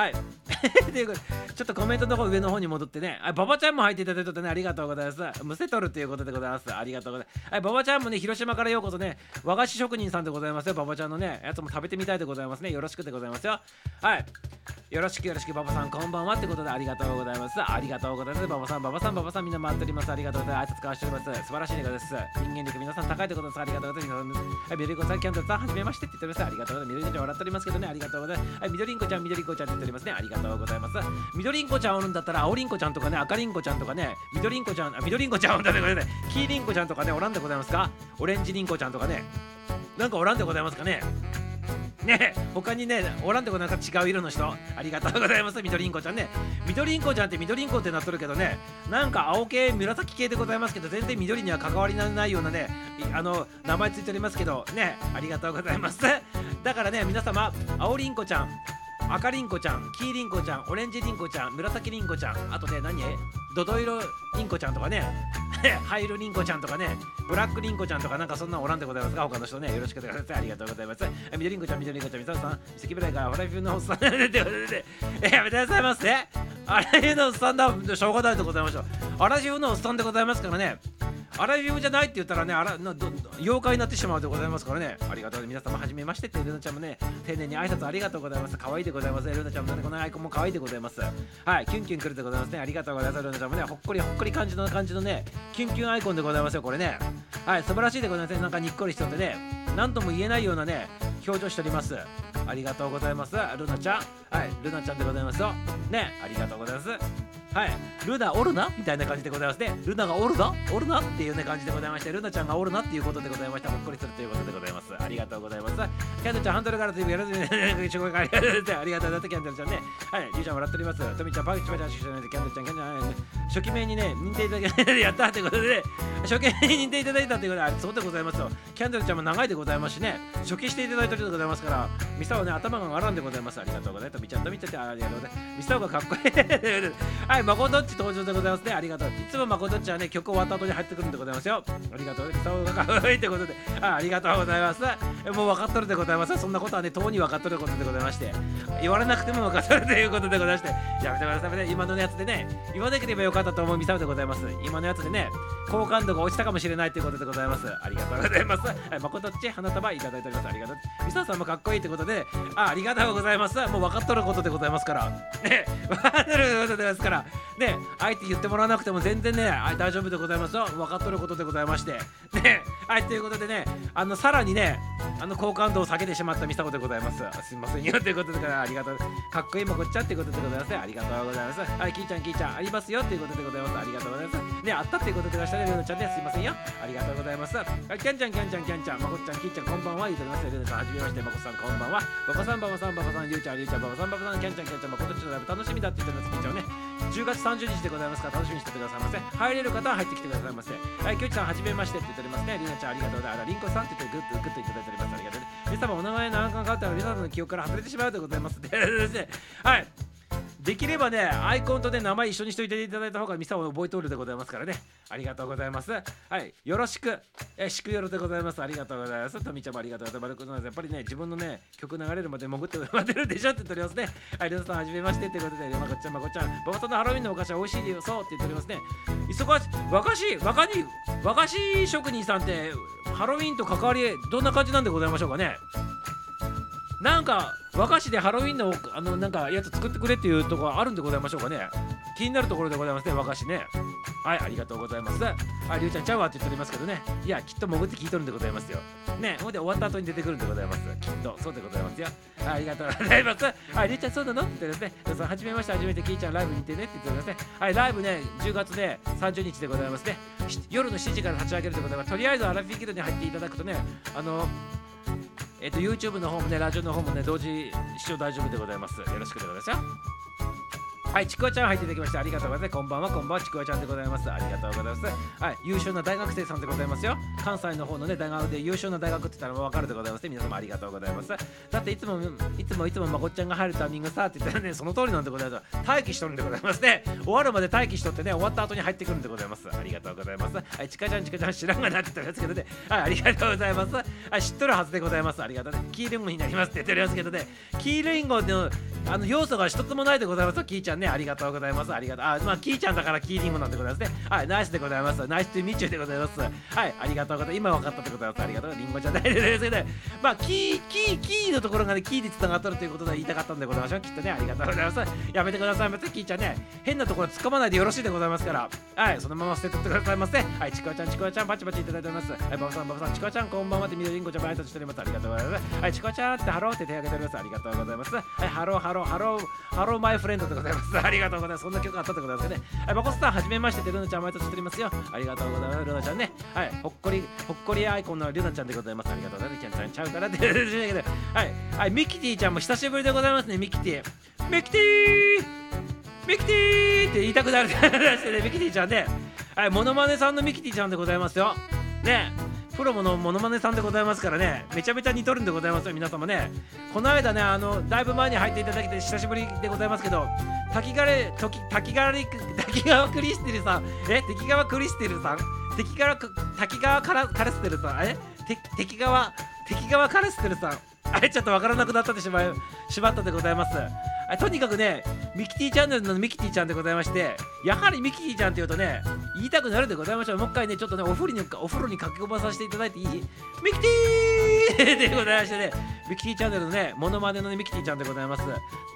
い。ということでちょっとコメントの方上の方に戻ってね、あ馬場ちゃんも入っていただいてね、ありがとうございます。むせとるということでございます。ありがとうございます。はい、馬場ちゃんもね、広島からようこそね、和菓子職人さんでございますよ、馬場ちゃんのね、やつも食べてみたいでございますね。よろしくでございますよ。はい。よろしくよろしく、馬場さん、こんばんはってことでありがとうございます。ありがとうございます。馬場さん、馬場さん、馬場さん、みんな回っております。ありがとうございます。挨拶交わしております。素晴らしいでございます。人間力、皆さん高いということです。ありがとうございます。はい、みどりんこさん、キャンドルさん、はじめましてって言っております。ありがとうございます。みどりんこちゃん笑っておりますけどね、ありがとうございます。はい、みどりんこちゃん、みどりんこちゃんって言っておりますね。ありがとうございます。みどりんこちゃんおるんだったら、青りんこちゃんとかね、赤りんこちゃんとかね、みどりんこちゃん、あ、みどりんこちゃんおるんだね、これね、黄りんこちゃんとかね、おらんでございますか？オレンジりんこちゃんとかね、なんかおらんでございますかね？ね他にねおらんとこなんか違う色の人ありがとうございます。みどりんこちゃんね。みどりんこちゃんってみどりんこってなっとるけどねなんか青系紫系でございますけど全然緑には関わりのないようなねあの名前ついておりますけどねありがとうございます。だからね皆様青りんこちゃん赤りんこちゃん、黄りんこちゃん、オレンジりんこちゃん、紫りんこちゃん、あとね、何？ドド色りんこちゃんとかね、ハイルりんこちゃんとかね、ブラックりんこちゃんとかなんかそんなおらんでございますが、他の人ね、よろしくお願いします。ありがとうございます。え緑りんこちゃん、緑りんこちゃん、みささん、関村からホライフのおっさんででででえやめてくださいませ。あらゆるのおっさんだ、しょうがないでございましょう。あらゆるのおっさんでございますからね。アラビューじゃないって言ったらね、あらなど妖怪になってしまうでございますからね。ありがとう皆様、はじめましてって、ルナちゃんもね、丁寧に挨拶ありがとうございます。可愛いでございます。ルナちゃんもね、このアイコンも可愛いでございます。はい、キュンキュン来るでございますね。ありがとうございます。ルナちゃんもね、ほっこりほっこり感じの感じのね、キュンキュンアイコンでございますよ、これね。はい、素晴らしいでございますね。なんかにっこりしとってね、なんとも言えないようなね、表情しております。ありがとうございます。ルナちゃん。はい、ルナちゃんでございますよ。ね、ありがとうございます。はい、ルナおるな？みたいな感じでございますね。ルナがおるなおるな？っていうね感じでございまして、ルナちゃんがおるなっていうことでございました。ほっこりするということでございます。ありがとうございます。キャンドルちゃん、ハンドルからというやるぜね。紹介ありがとうございます。ありがとうございます。キャンドルちゃんね。はい、リュウちゃん笑っております。トミちゃん、パクチパチャシュシュキャンドルちゃん、キャンドルちゃん、初期名にね認定いただけやったということで、初期名に認定いただいたということで、そうでございますよ。キャンドルちゃんも長いでございますしね、初期していただいたとでございますから、ミサオね、頭が上がらんでございます。ありがとうございます。みちゃんとみちゃって、ありがとうございます。ミサオがかっこいい。はい、マコトッチ登場でございますね。ありがとう。いつもマコトッチはね、曲終わった後に入ってくるんでございますよ。ありがとう。そうかっこいいということで、あありがとうございます。もう分かっとるでございます？そんなことはね、とうに分かっとることでございまして、言われなくても分かっとるということでございまして、やめてくださいね。今のやつでね、言わなければよかったと思うミサオでございます。今のやつでね、好感度が落ちたかもしれないということでございます。ありがとうございます。はい、まことっち花束いただいております。ありがとう。ミサさんもかっこいいということで、あありがとうございます。もう分かっとることでございますから。ね、分かっとることでございますから。ね、あえて言ってもらわなくても全然ね、はい大丈夫でございますよ。分かっとることでございまして。ね、はい、ということでね、あの、さらにね、あの、好感度を下げてしまったミサオでございます。すいませんよ。ということで、ありがとう。かっこいいもこっちゃってことでございます。ありがとうございます。はい、キーちゃん、キーちゃん、ありますよっていうことでございます。ありがとうございます。ね、あったっていうことでございましたね、ルナちゃんね、すいませんよ。ありがとうございます。はい、キャンちゃん、キャンちゃん、キャンちゃん、まこっちゃん、キーちゃん、こんばんは。言うております。ルナさん、はじめまして、まこさん、こんばんは。ババさん、ババさん、ババさん、ゆうちゃん、ゆうちゃん、ババさん、ババさん、キャンちゃん、キャンちゃん、まことちのライブ楽しみだって言ってます。キーちゃんね、10月30日でございますから楽しみにしてくださいませ入れる方は入ってきてくださいませはいきょうちさんはじめましてって言っておりますねりなちゃんありがとうございますりんこさんって言ってグッとグッといただいておりますありがとうね皆様お名前何か変わったら皆様の記憶から外れてしまうでございますでですねはいできればね、アイコンとね、名前一緒にしといていただいた方がミサを覚えとるでございますからね。ありがとうございます。はい、よろしく。え、しくよろでございます。ありがとうございます。とみちゃんもありがとうございます。やっぱりね、自分のね、曲流れるまで潜って待ってるでしょって言っておりますね。はい、りょうさんはじめましてということで、まこちゃん、まこちゃん、馬場さんのハロウィンのお菓子は美味しいでよ、そうって言っておりますね。忙しい、和菓子、和菓子、和菓子職人さんって、ハロウィンと関わり、どんな感じなんでございましょうかね。なんか和菓子でハロウィンのあのなんかやつ作ってくれっていうところあるんでございましょうかね。気になるところでございますね和菓子ね。はいありがとうございます。ありゅうちゃんちゃうわって言っておりますけどね。いやきっと潜って聞いとるんでございますよ。ねほんで終わった後に出てくるんでございます。きっとそうでございますよ。ありがとうございます。はいりゅうちゃんそうなのって言ってですね。皆さんはじめまして初めてきーちゃんライブに行ってねって言っておりますね。はいライブね10月ね30日でございますね。夜の7時から立ち上げるでございますとりあえずアラフィーキルに入っていただくとねあのえっ、と YouTube の方もねラジオの方もね同時視聴大丈夫でございます。よろしくお願いしますはい、ちくわちゃん入っていただきましてありがとうございます。こんばんは、こんばんは、ちくわちゃんでございます。ありがとうございます。はい、優秀な大学生さんでございますよ。関西の方のね、大学で優秀な大学って言ったらわかるでございますね。皆様ありがとうございます。だっていつも、いつもいつもまこっちゃんが入るタイミングさって言ったらね、その通りなんでございます。待機しとるんでございますね。終わるまで待機しとってね、終わった後に入ってくるんでございます。ありがとうございます。はい、ちかちゃん、ちかちゃん知らんがなって言ったんですけどね。はい、ありがとうございます。はい、知っとるはずでございます。ありがとうね。キーリンゴになりますって言っておりますけどね。キーリンゴのあの要素が一つもないでございます。キーちゃんね、ありがとうございます。ありがとう。あ、まあ、キーちゃんだからキーリンゴなんでございますね。はい、ナイスでございます。 Nice to meet you でございます。はい、ありがとうございます。今分かったでございます。ありがとう。リンゴじゃないですけど、ね、まあ、キー、キー、キーのところがね、キーで繋がっとるということで言いたかったんでございましょう。きっとね、ありがとうございます。やめてくださいませ。キーちゃんね、変なところ掴まないでよろしいでございますから、はい、そのまま捨てとってくださいませ。はい、ちくわちゃん、ちくわちゃん、パチパチいただいております。はい、ババさん、ババさん、ちくわちゃん、こんばんはって、みどりんごちゃん、挨拶しております。ありがとうございます。はい、ちくわちゃんってハローって手挙げております。ありがとうございます。はい、ハロー、ハロー、ハロー、Hello my friend でございます。ありがとうございます。そんな曲あったでございますね。はい、バコスさん、はじめましてで、ルナちゃん、毎年しておりますよ。ありがとうございます。ルナちゃんね。はい、ほっこり、ほっこりアイコンのルナちゃんでございます。ありがとうございます。キャンちゃんちゃうからって、はい、はい、ミキティちゃんも久しぶりでございますね、ミキティ。ミキティミキティって言いたくなるって話でね、ミキティちゃんね。はい、モノマネさんのミキティちゃんでございますよ。ね。プロのものまねさんでございますからね、めちゃめちゃ似とるんでございますよ、皆様ね。この間ね、あの、だいぶ前に入っていただいて久しぶりでございますけど、滝川滝滝川滝川クリステルさん、え、滝川クリステルさん、滝川滝川カカラステルさん、え、滝川滝川カラステルさん、あれちょっとわからなくなったてしまいしまったでございますあ。とにかくね、ミキティチャンネルのミキティちゃんでございまして、やはりミキティちゃんっていうとね、言いたくなるでございましょう。もう一回ね、ちょっとね、お風呂にお風呂に駆け込まさせていただいていい？ミキティーでございましてね、ミキティチャンネルのね、モノマネの、ね、ミキティちゃんでございます。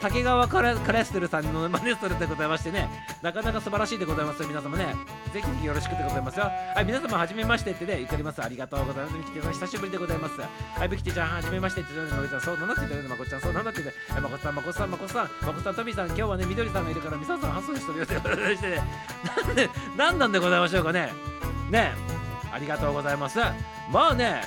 竹川カラカラステルさんのマネストルでございましてね、なかなか素晴らしいでございますよ、皆様ね。ぜひぜひよろしくでございますよ。はい、皆様はじめましてってね、言っております。ありがとうございます。ミキティさん、久しぶりでございます。はい、ミキティちゃん、はじめましてって言っております。そうなのって言っておりま。こちゃん、そうなのって言って、まこさん、まこさん、まこさん、まこさん、トミさん、今日はね、みどりさんがいるから、みささん、発送してるよって言われてね、なんで、なんなんでございましょうかね。ね、ありがとうございます。まあね、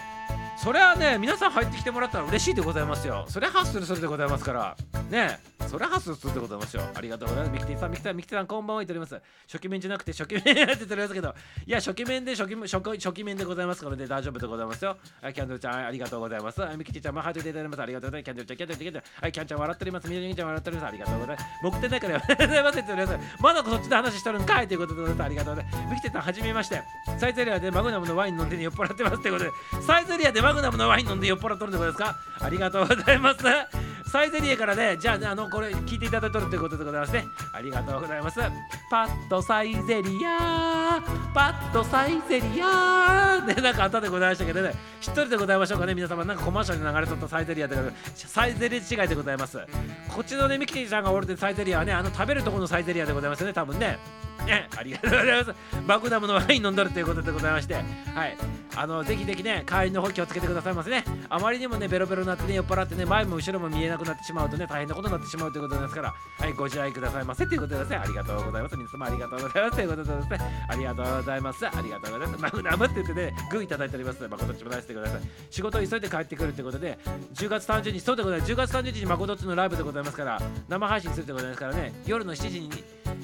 それはね、皆さん入ってきてもらったら嬉しいでございますよ。それはハッスルするでございますから。ね、それはスースーってことなんですよ。ありがとうございます。ミキティさん、ミキティさん、ミキティさん、こんばんは言っております。初期面じゃなくて初期面って言っておりますけど、いや、初期面で初期面初期初期面でございますからね、大丈夫でございますよ。はい、キャンドルちゃん、ありがとうございます。はいミキティちゃんもハートでいただきます。ありがとうございます。キャンドルちゃん、キャンドルちゃん、キャンドルちゃん、キャンちゃん笑っております。みどりちゃん笑っております。ありがとうございます。僕ってないから、ありがとうございますっております。まだそっちで話してるんかいということでございます。ありがとうございます。ミキティさん、はじめまして。サイゼリアでマグナムのワイン飲んで、酔っ払ってますということで、サイゼリアでマグナムのワイン飲んで酔っ払っとるんでございますか？ありがとうございます。サイゼリアからね、じゃあ、ね、あの、これ聞いていただいとるということでございますね。ありがとうございます。パッとサイゼリア、パッとサイゼリア、ね、なんか後でございましたけどね、一人でございましょうかね、皆様、なんかコマーシャルで流れとったサイゼリアで、サイゼリア違いでございます。こっちのね、ミキティさんがおるでサイゼリアはね、あの食べるところのサイゼリアでございますよね、多分ね。ね、ありがとうございます。バグダムのワイン飲んどるということでございまして、はい、あのぜひぜひね、帰りの方気をつけてくださいませね。あまりにもね、ベロベロになってね、酔っ払ってね、前も後ろも見えなくなってしまうとね、大変なことになってしまうということですから、はい、ご自愛くださいませということですね、ありがとうございます。皆様ありがとうございますということでですね、ありがとうございます。ありがとうございます。バグダムって言ってね、グーいただいております。誠っちも大してください。仕事を急いで帰ってくるということで、10月30日、そうでございます。10月30日に誠っちのライブでございますから、生配信するでございますからね、夜の7時に、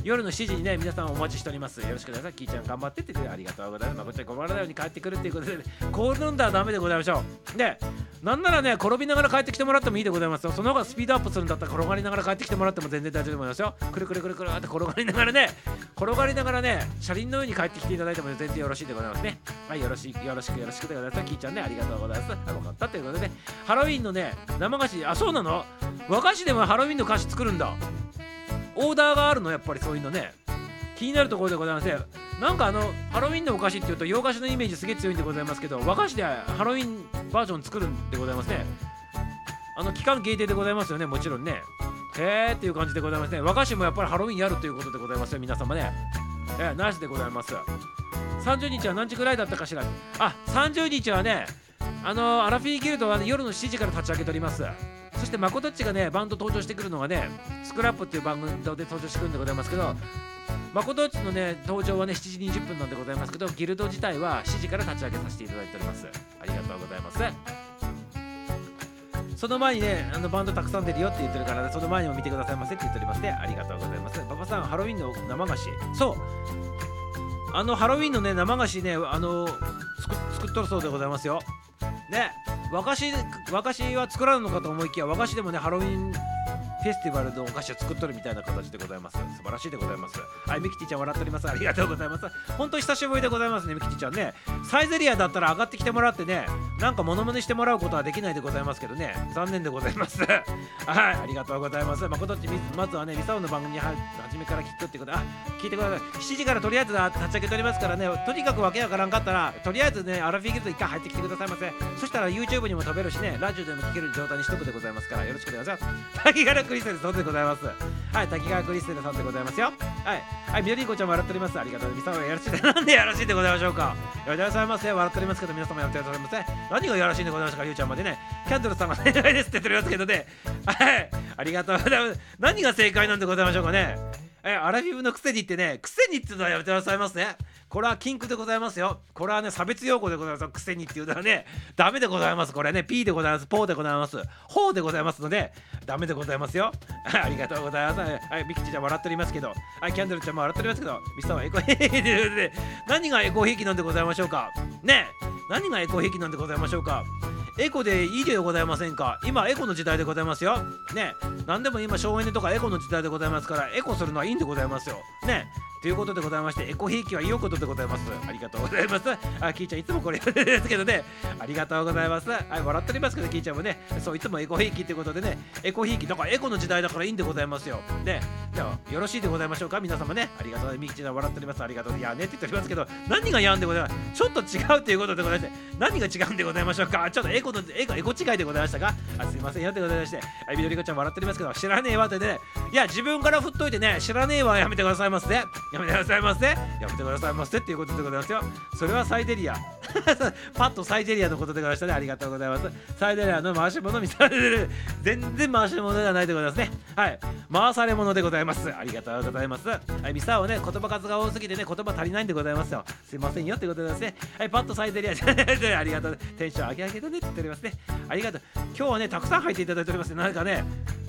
夜の7時にね、皆さんお待ちしております。よろしくお願い。キーちゃん頑張ってってってありがとうございます。まこちゃん困らないように帰ってくるっていうことで、ね、こう飲んだらダメでございましょう。で、なんならね、転びながら帰ってきてもらってもいいでございますよ。その方がスピードアップするんだったら転がりながら帰ってきてもらっても全然大丈夫でございますよ。くるくるくるくるって転がりながらね、転がりながらね、車輪の上に帰ってきていただいても全然よろしいでございますね。はい、よろしくよろしくよろしくでございます。キーちゃんね、ありがとうございます。あ、よかったということで、ね、ハロウィンのね、生菓子、あ、そうなの？和菓子でもハロウィンの菓子作るんだ。オーダーがあるの？やっぱりそういうのね。気になるところでございます。なんかあのハロウィンのお菓子っていうと洋菓子のイメージすげえ強いんでございますけど和菓子でハロウィンバージョン作るんでございますね。あの期間限定でございますよねもちろんね。へーっていう感じでございますね。和菓子もやっぱりハロウィンやるということでございますよ皆様ね。えー、なしでございます。30日は何時ぐらいだったかしら？あ30日はねあのアラフィーギルドは、ね、夜の7時から立ち上げております。そしてまことっちがねバンド登場してくるのがねスクラップっていう番組で登場してくるんでございますけどまことっちのね登場はね7時20分なんでございますけどギルド自体は7時から立ち上げさせていただいております。ありがとうございます。その前にねあのバンドたくさん出るよって言ってるから、ね、その前にも見てくださいませって言っております。ねありがとうございます。馬場さんハロウィンの生菓子。そう。あのハロウィンのね生菓子ねあの作っとるそうでございますよ。ね和菓子和菓子は作らんのかと思いきや和菓子でもねハロウィンフェスティバルのお菓子を作っとるみたいな形でございます。素晴らしいでございます。はい、ミキティちゃん笑っております。ありがとうございます。本当久しぶりでございますね、ミキティちゃんね。サイゼリアだったら上がってきてもらってね、なんかモノマネしてもらうことはできないでございますけどね、残念でございます。はい、ありがとうございます。まことっち、まずはね、ミサオの番組には初めから聞くってこと、あ、聞いてください。7時からとりあえず立ち上げておりますからね、とにかくわけわからんかったら、とりあえずね、アラフィーギルド一回入ってきてくださいませ。そしたら YouTube にも飛べるしね、ラジオでも聞ける状態にしとくでございますから、よろしくお願いします。クリステルそうでございます。はい、滝川クリステルさんでございますよ。はい、はい、みどりんこちゃんも笑っております。ありがとう。みさんはやらしいで、なんでやらしいでございましょうか。やらせますよ。笑っておりますけど、皆様やってくださいませ。何がやらしいんでございましたか、ゆうちゃんまでね。キャンドルさんが正解ですって言っておりますけどね。はい、ありがとうございます。何が正解なんでございましょうかね。え、アラフィフのくせにってね、くせにっていうのはやめてくださいますね。これは禁句でございますよ。これはね、差別用語でございます。くせにっていうのはね、ダメでございます。これね、P でございます。ポーでございます。ホーでございますので、ダメでございますよ。ありがとうございます。はい、ミキチちゃん笑っておりますけど、はい、キャンドルちゃんも笑っておりますけど、ミスターはエコ兵器で、何がエコ兵器なんでございましょうか？ね何がエコ兵器なんでございましょうか？エコでいいでございませんか？今エコの時代でございますよね何でも今省エネとかエコの時代でございますからエコするのはいいんでございますよねということでございましてエコ兵器はいいことでございます。ありがとうございます。あキーちゃんいつもこれですけどね。ありがとうございます。はい笑っておりますけどキーちゃんもねそういつもエコ兵器ってことでねエコ兵器だからエコの時代だからいいんでございますよ。ね。ではよろしいでございましょうか？皆様ね。ありがとう。ミキちゃん笑っております。ありがとう。いやねって言っておりますけど何がやんでございます？ちょっと違うということでございまして何が違うんでございましょうか？ちょっとエコのエコエコ違いでございましたか？あすいませんよってございまして。はい緑子ちゃん笑っておりますけど知らねえわってね。いや自分から振っといてね知らねえわやめてくださいませ。やめてくださいませ。やめてくださいませ。っていうことでございますよ。それはサイデリア。パッとサイデリアのことでございましたね。ありがとうございます。サイデリアの回し物見される全然回し物ではないでございますね。はい。回され物でございます。ありがとうございます。はいミサをね言葉数が多すぎてね言葉足りないんでございますよ。すいませんよってことでですね。はいパッとサイデリア。ありがとう。テンション上げ上げだねって言っておりますね。ありがとう。今日はねたくさん入っていただいておりますなんかね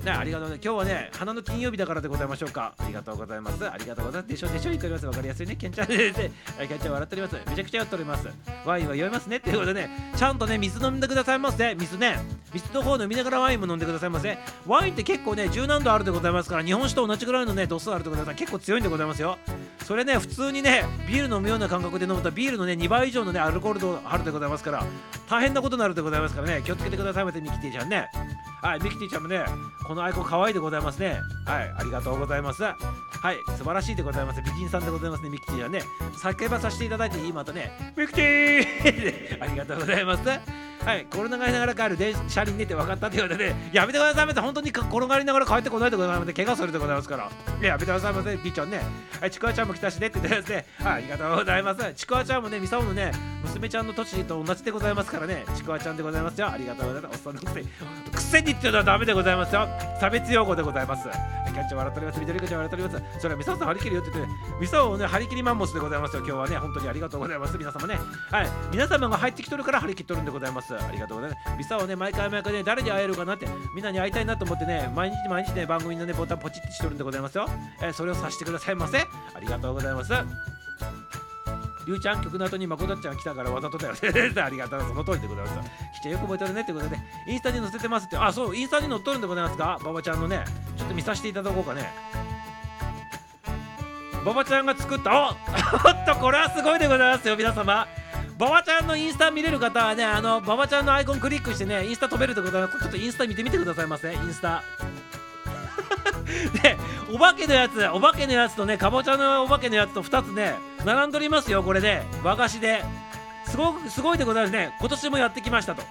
ね、ありがとうね。今日はね、花の金曜日だからでございましょうか。ありがとうございます。ありがとうございます。でしょでしょ言っております。わかりやすいね。ケンちゃん先生。ケンちゃん笑っております。めちゃくちゃやっております。ワインは酔いますね。っていうことでね、ちゃんとね、水飲んでくださいませ。水ね。水の方飲みながらワインも飲んでくださいませ。ワインって結構ね、柔軟度あるでございますから、日本酒と同じぐらいのね、度数あるでございます。結構強いんでございますよ。それね、普通にね、ビール飲むような感覚で飲むと、ビールのね、2倍以上のね、アルコール度あるでございますから、大変なことになるでございますからね、気をつけてくださいませ、ミキティちゃんね。はい、ミキティちゃんもね、このアイコン可愛いでございますね。はい、ありがとうございます。はい、素晴らしいでございます。美人さんでございますね、ミキティちゃんね。叫ばさせていただいていいまたね、ミキティ ありがとうございます。はい、転がりながら帰る電車に寝て分かったっていうことで、やめてくださいませ、本当に転がりながら帰ってこないでございますね、怪我するでございますから。いやめてくださいませ、ピーちゃんね。はい、ちくわちゃんも来たしねって言ってですね、ありがとうございます。ちくわちゃんもね、ミサオのね、娘ちゃんの栃木と同じでございますからね、ちくわちゃんでございますよ。ありがとうございます。おっさんのくせに、くせにっていうのはダメでございますよ。差別用語でございます。キャッチャー笑っております、緑口笑っております。それはミサさん張り切るよって言って、ミサをね、張り切りマンモスでございますよ。今日はね、本当にありがとうございます。皆様ね、はい、皆様が入ってきとるから張り切っとるんでございます。ありがとうございます。ミサオね、毎回毎回ね、誰に会えるかなって、みんなに会いたいなと思ってね、毎日毎日ね、番組のね、ボタンポチってしとるんでございますよ。えそれをさせてくださいませ。ありがとうございます。りゅうちゃん曲の後にまこどっちゃん来たからわざとだよね。ありがとうその通りでございます。きちゃよく覚えてるねってことで、インスタに載せてますって、あ、そう、インスタに載っとるんでございますか？馬場ちゃんのね、ちょっと見させていただこうかね。馬場ちゃんが作った、お おっと、これはすごいでございますよ、皆様。馬場ちゃんのインスタ見れる方はね、あの、馬場ちゃんのアイコンクリックしてね、インスタ飛べるでございます。ちょっとインスタ見てみてくださいませ、インスタ。で、お化けのやつ、お化けのやつとね、かぼちゃのお化けのやつと2つね、並んどりますよ、これで、和菓子で。すごく、すごいでございますね。今年もやってきましたと。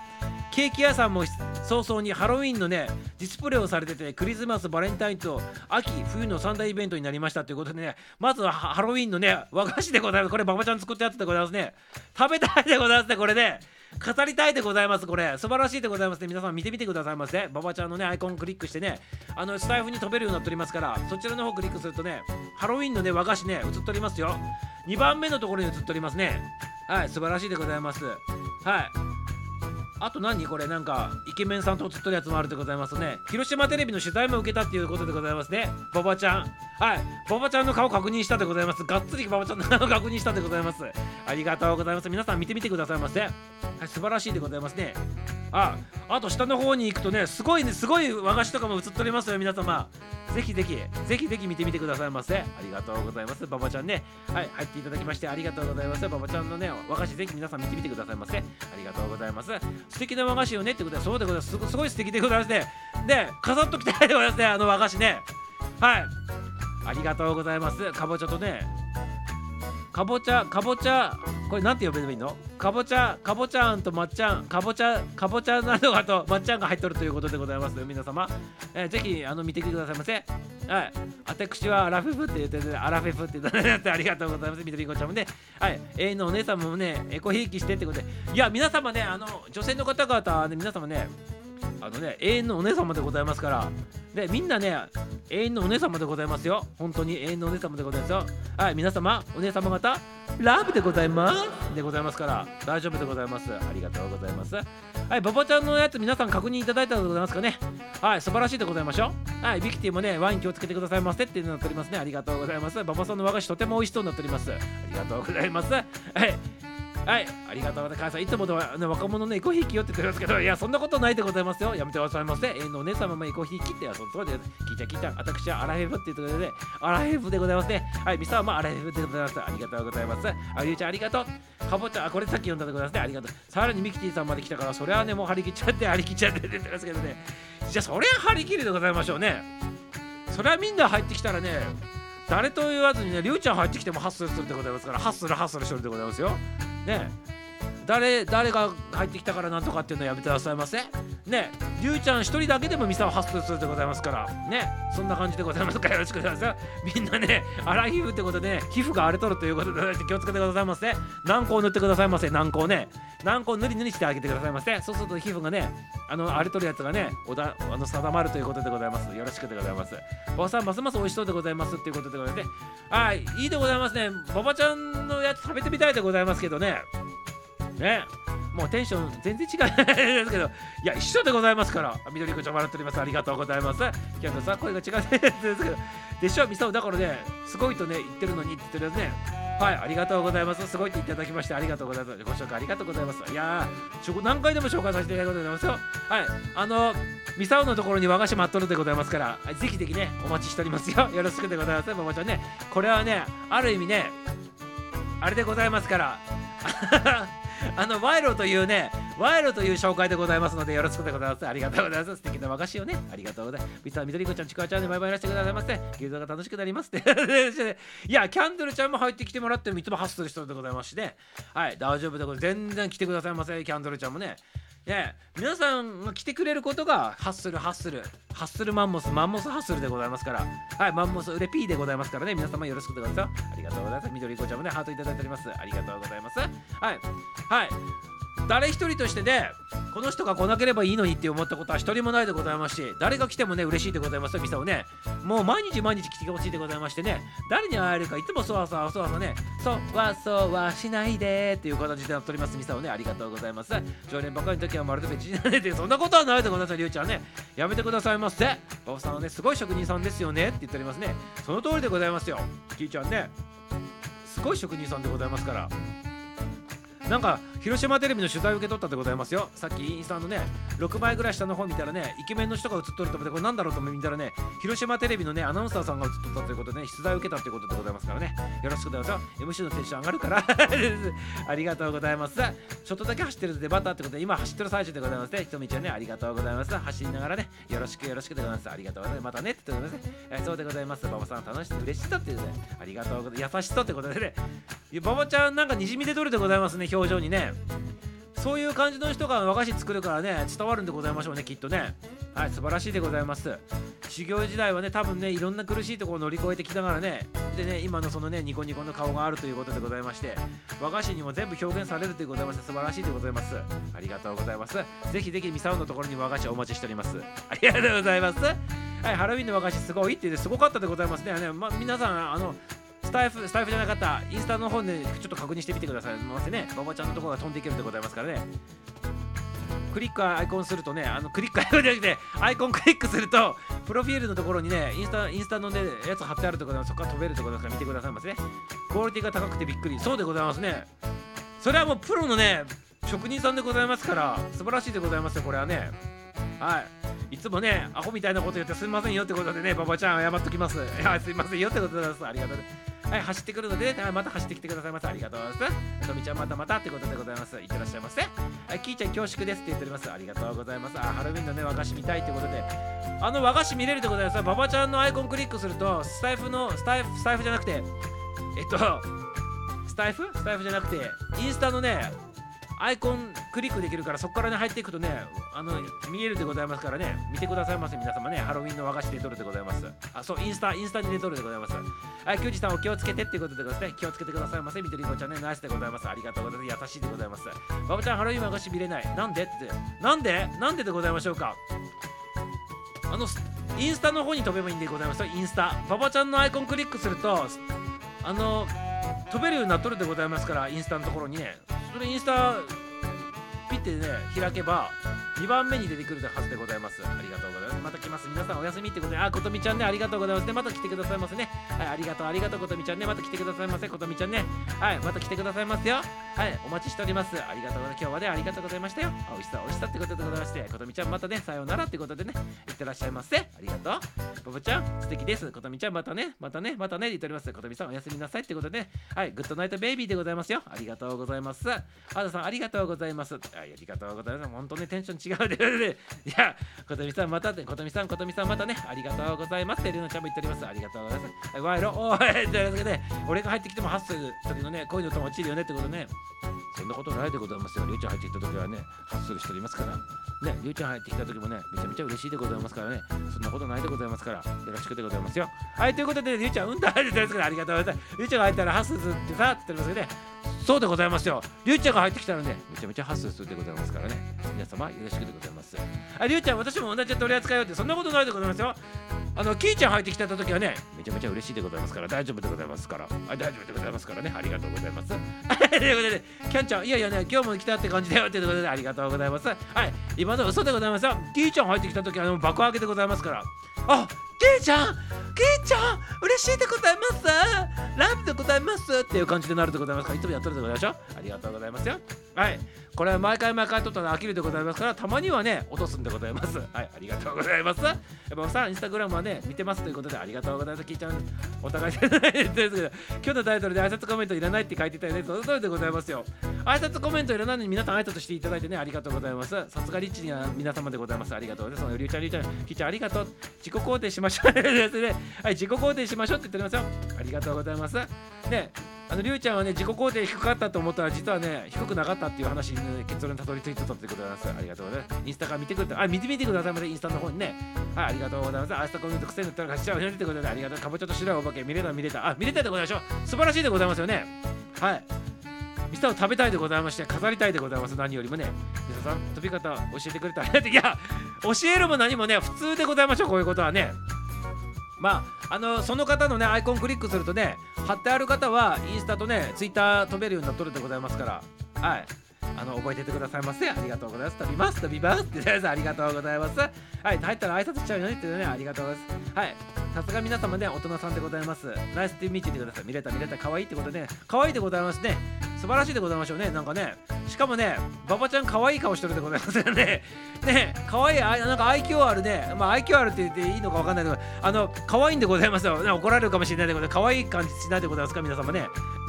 ケーキ屋さんも早々にハロウィンのねディスプレイをされててクリスマスバレンタインと秋冬の三大イベントになりましたということでねまずはハロウィンのね和菓子でございますこれ馬場ちゃん作ったやつでございますね食べたいでございますねこれね飾りたいでございますこれ。素晴らしいでございますね。皆さん見てみてくださいませ。ババちゃんのねアイコンクリックしてね。あのスタイフに飛べるようになっておりますからそちらの方クリックするとねハロウィンのね和菓子ね映っておりますよ。2番目のところに映っておりますね。はい素晴らしいでございます。はい。あと何これなんかイケメンさんと写っとるやつもあるでございますね。広島テレビの取材も受けたっていうことでございますね。馬場ちゃん。はい。馬場ちゃんの顔確認したでございます。がっつり馬場ちゃんの顔確認したでございます。ありがとうございます。皆さん見てみてくださいませはい素晴らしいでございますね。ああと下の方に行くとねすごいねすごい和菓子とかも映っておりますよ皆様。ぜひぜひ。ぜひぜひ見てみてくださいませ。ありがとうございます。馬場ちゃんね。はい入っていただきましてありがとうございます。馬場ちゃんのね和菓子ぜひ皆さん見てみてくださいませ。ありがとうございます。素敵な和菓子よねってことでそうでございます。すごすごい素敵でございますね。で飾っときたいでございますねあの和菓子ね。はい。ありがとうございます。かぼちゃとね。かぼちゃかぼちゃこれなんて呼べばいいの？かぼちゃかぼちゃんとまっちゃんかぼちゃかぼちゃなどがとまっちゃんが入っとるということでございます皆様、えーぜひあの見てきてくださいませ。はい。私はアラフェフって言っててアラフェフって言っててありがとうございますみどりこちゃんもね。はい。永遠のお姉さんもねエコひいきしてってことで。いや皆様ねあの女性の方々ね皆様ねあのね永遠のお姉様でございますから。でみんなね永遠のお姉様でございますよ。本当に永遠のお姉様でございますよ。はい皆様お姉様方ラブでございます。でございますから。大丈夫でございます。ありがとうございます。はいババちゃんのやつ皆さん確認いただいたのでございますかね。はい素晴らしいでございましょう。はいビキティもねワイン気をつけてくださいませっていうのになっておりますね。ありがとうございます。ババさんの和菓子とても美味しそうになっております。ありがとうございます。はい。はい、ありがとうございます。いつもでは、ね、若者のエコひいきよって言ってますけど、いや、そんなことないでございますよ。やめてくださいませ。え、のお姉様もエコひいきって、そそうで、聞いた聞いた。私はアラフェフっていうところで、アラフェフでございますね。はい、ミサはもアラフェフでございます。ありがとうございます。あゆうちゃん、ありがとう。かぼちゃん、あ、これさっき読んだでございますね。ありがとう。さらにミキティさんまで来たから、それはね、もう張り切っちゃって、張り切っちゃって出てますけどね。じゃあ、それは張り切りでございましょうね。それはみんな入ってきたらね、誰と言わずにね、りゅうちゃん入ってきてもハッスルするでございますから、ハッスルハッスルしてるでございますよ。ね誰誰が入ってきたからなんとかっていうのはやめてくださいませ。ねりゅうちゃん一人だけでもミサをハッスルするでございますから、ねそんな感じでございますからよろしくお願いします。みんなね、荒い皮膚ってことで、ね、皮膚が荒れとるということで気をつけてくださいませ。軟膏塗ってくださいませ、軟膏ね。軟膏塗り塗りしてあげてくださいませ。そうすると皮膚がね、あの荒れとるやつがね、おだあの定まるということでございます。よろしくでございます。馬場さん、ますます美味しそうでございますっていうことでございますね。はい、いいでございますね。馬場ちゃんのやつ食べてみたいでございますけどね。ねもうテンション全然違うんですけどいや一緒でございますから緑子ちゃん笑っておりますありがとうございますキャンドさん声が違うですけどでしょミサオだからねすごいとね言ってるのにって言ってるやつねはい、ありがとうございます。すごいっていただきまして、ありがとうございます。ご紹介ありがとうございます。いや、何回でも紹介させていただきますよ。はい、あの、ミサオのところに和菓子待っとるでございますから、ぜひぜひね、お待ちしておりますよ。よろしくでございます。ママちゃんね、これはね、ある意味ね、あれでございますから、あの、賄賂というね、賄賂という紹介でございますので、よろしくでございます。ありがとうございます。素敵な和菓子をね、ありがとうございます。みさん、みどりこちゃん、ちくわちゃんでバイバイいらしてくださいませ。牛丼が楽しくなりますって。いや、キャンドルちゃんも入ってきてもらってもいつもハッスル人でございますしね。はい、大丈夫でございます。全然来てくださいませ。キャンドルちゃんもね。ね、皆さんが来てくれることがハッスルハッスル。ハッスルマンモスマンモスハッスルでございますから。はいマンモス売れ P でございますからね。皆様よろしくでございますありがとうございます。緑子ちゃんもねハートいただいております。ありがとうございます。はい。はい。誰一人としてねこの人が来なければいいのにって思ったことは一人もないでございますし誰が来てもね嬉しいでございますよミサをね。もう毎日毎日来てほしいでございましてね。誰に会えるかいつもそわそわそわそわね。そわそわしないでっていう形でやっておりますミサをね。ありがとうございます。常連ばかりの時はまるで別になれてそんなことはないでございますりゅうちゃんね。やめてくださいませ。バオさんはねすごい職人さんですよねって言っておりますね。その通りでございますよ。きーちゃんねすごい職人さんでございますから。なんか広島テレビの取材を受け取ったでございますよ。さっきインスタのね6倍ぐらい下の方見たらねイケメンの人が映っとると思ってこれなんだろうと見たらね広島テレビのねアナウンサーさんが映っとったということでね取材を受けたということでございますからね。よろしくどうぞ。MC のテンション上がるから。ありがとうございます。ちょっとだけ走ってるでバターってことで今走ってる最中でございますね。ひとみちゃんねありがとうございます。走りながらねよろしくよろしくでございます。ありがとうございます。またねって言っておりますね、えー、そうでございます。馬場さん楽しそう嬉しそうっていうね。ありがとうございます。優しそうってことでね。馬場ちゃんなんかにじみ出とるでございますね表情にね。そういう感じの人が和菓子作るからね伝わるんでございましょうねきっとね。はい素晴らしいでございます。修行時代はね多分ねいろんな苦しいところを乗り越えてきながらね。でね今のそのねニコニコの顔があるということでございまして和菓子にも全部表現されるというございまして素晴らしいでございます。ありがとうございます。ぜひぜひミサオのところに和菓子をお待ちしております。ありがとうございます。はいハロウィンの和菓子すごいって言ってすごかったでございますね。ね、ま、皆さんあのスタイフ、スタイフじゃなかった、インスタの方でちょっと確認してみてくださいませね。馬場ちゃんのところが飛んでいけるでございますからね。クリックアイコンするとね、あのクリックアイコンじゃなくて、アイコンクリックすると、プロフィールのところにね、インスタインスタの、ね、やつ貼ってあるところそこから飛べるところですから見てくださいませね。クオリティが高くてびっくり。そうでございますね。それはもうプロのね、職人さんでございますから、素晴らしいでございますよ、これはね。はい。いつもね、アホみたいなこと言ってすみませんよってことでね、馬場ちゃん謝っときます。はい、すみませんよってことでございます。ありがとうございます。はい、走ってくるので、はい、また走ってきてくださいませ。ありがとうございます。とみちゃんまたまたってことでございます。いってらっしゃいませ。はい、きーちゃん恐縮ですって言っております。ありがとうございます。あ、ハロウィンのね、和菓子見たいってことで、あの和菓子見れるってことでさ、馬場ちゃんのアイコンクリックすると、スタイフの、スタイフ、スタイフじゃなくて、えっと、スタイフ？スタイフじゃなくて、インスタのね、アイコンクリックできるからそこからね入っていくとねあの見えるでございますからね。見てくださいませ皆様ねハロウィンの和菓子で撮るでございます。あそうインスタインスタに出とるでございます。はいキュウジさんお気をつけてってことでございますね。気をつけてくださいませ緑子ちゃんねナイスでございます。ありがとうございます。優しいでございます。ババちゃんハロウィン和菓子見れない。なんで？って。なんで？なんででございましょうか。あのインスタの方に飛べばいいんでございますインスタ。ババちゃんのアイコンクリックするとあの飛べるようになっとるでございますからインスタのところにね。それインスタピッてね開けば2番目に出てくるはずでございます。ありがとうございます。また来ます。皆さんお休みってことであことみちゃんねありがとうございますね。また来てくださいますね。はいありがとうありがとうことみちゃんね。また来てくださいませことみちゃんね。はいまた来てくださいますよ。はいお待ちしております。ありがとうございます。今日はねありがとうございましたよ。おいしさおいしさってことでございましてことみちゃんまたねさようならってことでねいってらっしゃいませ。ありがとう。ボブちゃん素敵です。ことみちゃんまたねまたねまたね言っております。ことみさんおやすみなさいってことで。ねはいグッドナイトベイビーでございますよ。ありがとうございます。あ田さんありがとうございます。ありがとうございます本当ねテンション違うでいや、ことみさんまたね、ことみさん、ことみさんまたね、ありがとうございます。てるのちゃんも言っております。ありがとうございます。ワイロ、おい、というわけで、俺が入ってきてもハッスル時のね、こういうのと落ちるよねってことね。そんなことないでございますよ。りゅうちゃん入ってきた時はね、ハッスルしておりますから。ね、りゅうちゃん入ってきた時もね、めちゃめちゃ嬉しいでございますからね。そんなことないでございますから、よろしくでございますよ。はい、ということで、りゅうちゃん、うんと入ってたんですけど、ありがとうございます。りゅうちゃんが入ったらハッスルってさ、って言ってますけどね。そうでございますよ。りゅうちゃんが入ってきたらね、めちゃめちゃハッスルするでございますからね。皆様よろしくでございます。あ、りゅうちゃん、私も同じ取り扱いをって、そんなことないでございますよ。あのキーちゃん入ってきた時はねめちゃめちゃ嬉しいでございますから。大丈夫でございますから。あ大丈夫でございますからね。ありがとうございます。ということでキャンちゃんいやいやね今日も来たって感じだよということでありがとうございます。はい。今の嘘でございますよ。キーちゃん入ってきた時はあの爆上げでございますから。あキーちゃんキーちゃん嬉しいでございます。ラブでございます。っていう感じでなるでございますからいつもやってるでございましょう。ありがとうございますよ。はい。これは毎回毎回撮ったら飽きるでございますからたまにはね落とすんでございます。はいありがとうございます。やっぱさインスタグラムはね見てますということでありがとうございます。キーちゃんお互いじゃない ですけど今日のタイトルで挨拶コメントいらないって書いてたよねその通りでございますよ。挨拶コメントいらないのに皆さん挨拶していただいてねありがとうございます。さすがリッチには皆様でございます。ありがとうございます。そのりゅうちゃんりゅうちゃんキーちゃんありがとう。自己肯定しましょうねはい自己肯定しましょうって言っておりますよ。ありがとうございます。ね。あのりゅうちゃんはね自己肯定低かったと思ったら実はね低くなかったっていう話に、ね、結論にたどり着いてたってことでございます。ありがとうございますインスタから見てくれてあ見てみてくださいませインスタの方にね。はいありがとうございます。明日コメント癖になったら貸しちゃうよってことでありがとう。かぼちゃと白いお化け見れた見れた。あ見れたでございましょう。素晴らしいでございますよね。はい。ミスターを食べたいでございまして飾りたいでございます。何よりもね。ミスタさん飛び方教えてくれた。ら いや教えるも何もね普通でございましょうこういうことはね。まあ、あのその方のねアイコンクリックするとね貼ってある方はインスタとねツイッター飛べるようになっとるでございますから。はい。あの覚えててくださいませ。ありがとうございます。飛びます飛びます。ってやつありがとうございます。はい入ったら挨拶しちゃうよねってね。ありがとうございます。はい。さすが皆様ね大人さんでございます。ナイスって見ててください。見れた見れた。可愛いってことで、ね、可愛いでございますね。素晴らしいでございましょうね。なんかねしかもね馬場ちゃん可愛い顔してるでございますよね。ね可愛いあなんか愛嬌あるねまあ愛嬌あるって言っていいのかわかんないけどあの可愛いんでございますよ、怒られるかもしれないけど可愛い感じしないでございますか皆様ね。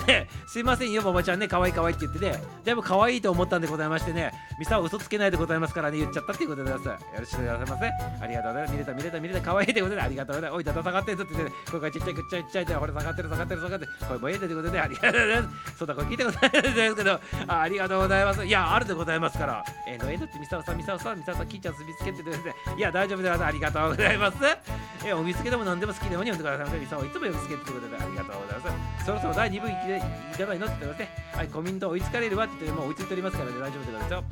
ねすいませんよ馬場ちゃんね可愛い可愛いって言ってねでも可愛いと思ったんでございましてねミサは嘘つけないでございますからね言っちゃったっていうことでございます。よろしくお願いしますね。ありがとうございます。見れた見れた見れた可愛いってことでありがとうございます。おいだだ下がってるぞって言って、ね、声がちっちゃいちっちゃいちっちゃいっちゃいほら下がってる下がってる下がってる声もええでということでありがとうございます。そうだこれ聞いてくださいですけどあありがとうございます。いやあるでございますから。えー、のえのってミサオさんミサオさんミサオさんキーちゃんすみつけてくださいや大丈夫でございます。ありがとうございます。えー、お見つけでも何でも好きなように呼んでくださいませ。ミサオいつも呼びつけてということでありがとうございます。そろそろ第2部いきかないのって言ってますねはいコミント追いつかれるわって言ってもう追いついておりますからね大丈夫でございますよ。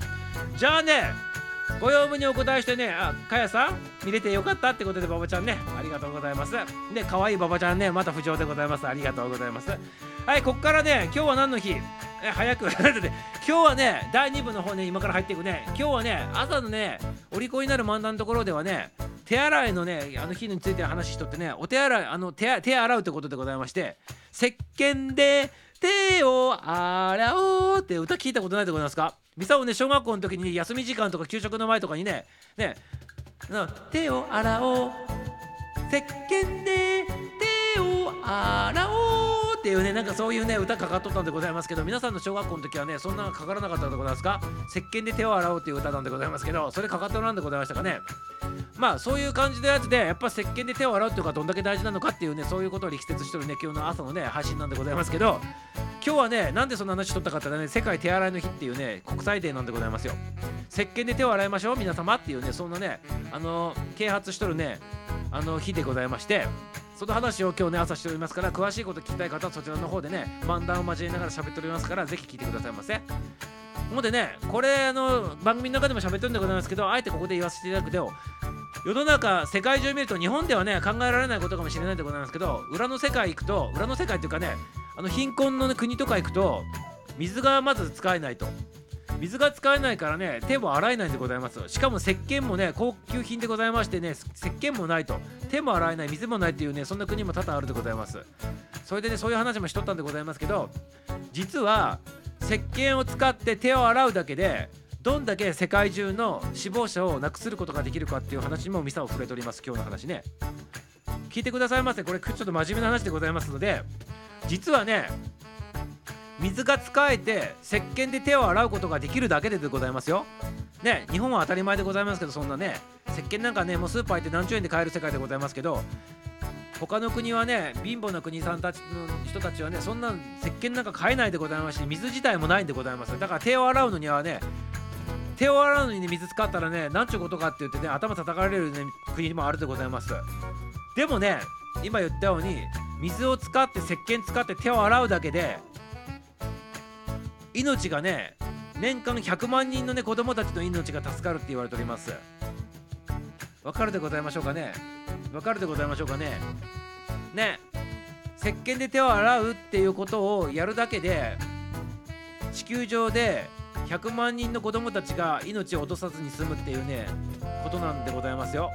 じゃあねご用務にお答えしてね、あ、かやさん、見れてよかったってことで、ババちゃんね、ありがとうございます。で、可愛いババちゃんね、また浮上でございます。ありがとうございます。はい、こっからね、今日は何の日？え、早く、今日はね、第2部の方ね、今から入っていくね、今日はね、朝のね、お利口になる漫談のところではね、手洗いのね、あの日について話しとってね、お手洗い、あの手手洗うってことでございまして、石鹸で手を洗おうって歌聞いたことないでございますか？ミサオね小学校の時に休み時間とか給食の前とかにねね手を洗おう。石鹸で手を洗おうっていうねなんかそういうね歌かかっとったんでございますけど皆さんの小学校の時はねそんなかからなかったんでございますか？石鹸で手を洗おうっていう歌なんでございますけどそれかかっておらんでございましたかねまあそういう感じのやつでやっぱ石鹸で手を洗うっていうのがどんだけ大事なのかっていうねそういうことを力説してるね今日の朝のね配信なんでございますけど今日はねなんでそんな話しとったかってね世界手洗いの日っていうね国際デーなんでございますよ。石鹸で手を洗いましょう皆様っていうねそんなねあの啓発しとるねあの日でございましてその話を今日ね朝しておりますから詳しいこと聞きたい方はそちらの方でね漫談を交えながら喋っておりますからぜひ聞いてくださいませ。ほんでねこれあの番組の中でも喋ってるんでございますけどあえてここで言わせていただくと世の中世界中見ると日本ではね考えられないことかもしれないでございますけど裏の世界行くと裏の世界っていうかねあの貧困の、ね、国とか行くと水がまず使えないと。水が使えないからね手も洗えないんでございます。しかも石鹸もね高級品でございましてね石鹸もないと手も洗えない水もないっていうねそんな国も多々あるでございます。それでねそういう話もしとったんでございますけど実は石鹸を使って手を洗うだけでどんだけ世界中の死亡者をなくすることができるかっていう話もミサを触れております今日の話ね。聞いてくださいませ。これちょっと真面目な話でございますので実はね水が使えて石鹸で手を洗うことができるだけででございますよ。ね日本は当たり前でございますけどそんなね石鹸なんかねもうスーパー行って何十円で買える世界でございますけど他の国はね貧乏な国さんたちの人たちはねそんな石鹸なんか買えないでございますし水自体もないんでございます。だから手を洗うのにはね手を洗うのに、ね、水使ったらねなんちゅうことかって言ってね頭叩かれる、ね、国もあるでございます。でもね今言ったように水を使って石鹸使って手を洗うだけで命がね年間100万人のね子供たちの命が助かるって言われております。わかるでございましょうかね？わかるでございましょうかね？ね石鹸で手を洗うっていうことをやるだけで地球上で100万人の子供たちが命を落とさずに済むっていうねことなんでございますよ。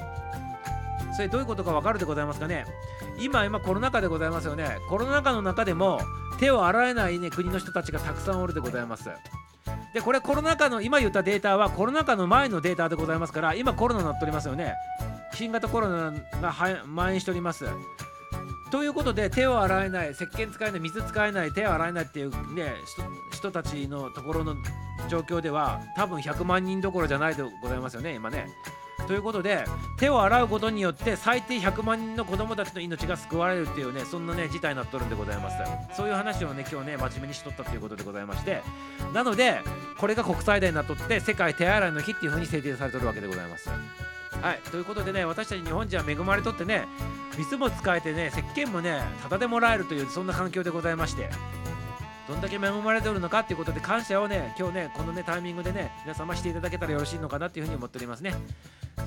それどういうことかわかるでございますかね？今今コロナ禍でございますよね。コロナ禍の中でも手を洗えないね国の人たちがたくさんおるでございます。でこれコロナ禍の今言ったデータはコロナ禍の前のデータでございますから今コロナになっておりますよね。新型コロナが蔓延しております。ということで手を洗えない石鹸使えない水使えない手を洗えないっていうね人人たちのところの状況では多分100万人どころじゃないでございますよね今ね。ということで手を洗うことによって最低100万人の子供たちの命が救われるっていうねそんなね事態になっとるんでございます。そういう話をね今日ね真面目にしとったということでございまして。なのでこれが国際デーになっとって世界手洗いの日っていう風に制定されてるわけでございます。はい。ということでね私たち日本人は恵まれとってね水も使えてね石鹸もねタダでもらえるというそんな環境でございまして。どんだけ恵まれておるのかっていうことで感謝をね今日ねこのねタイミングでね皆様していただけたらよろしいのかなっていうふうに思っておりますね。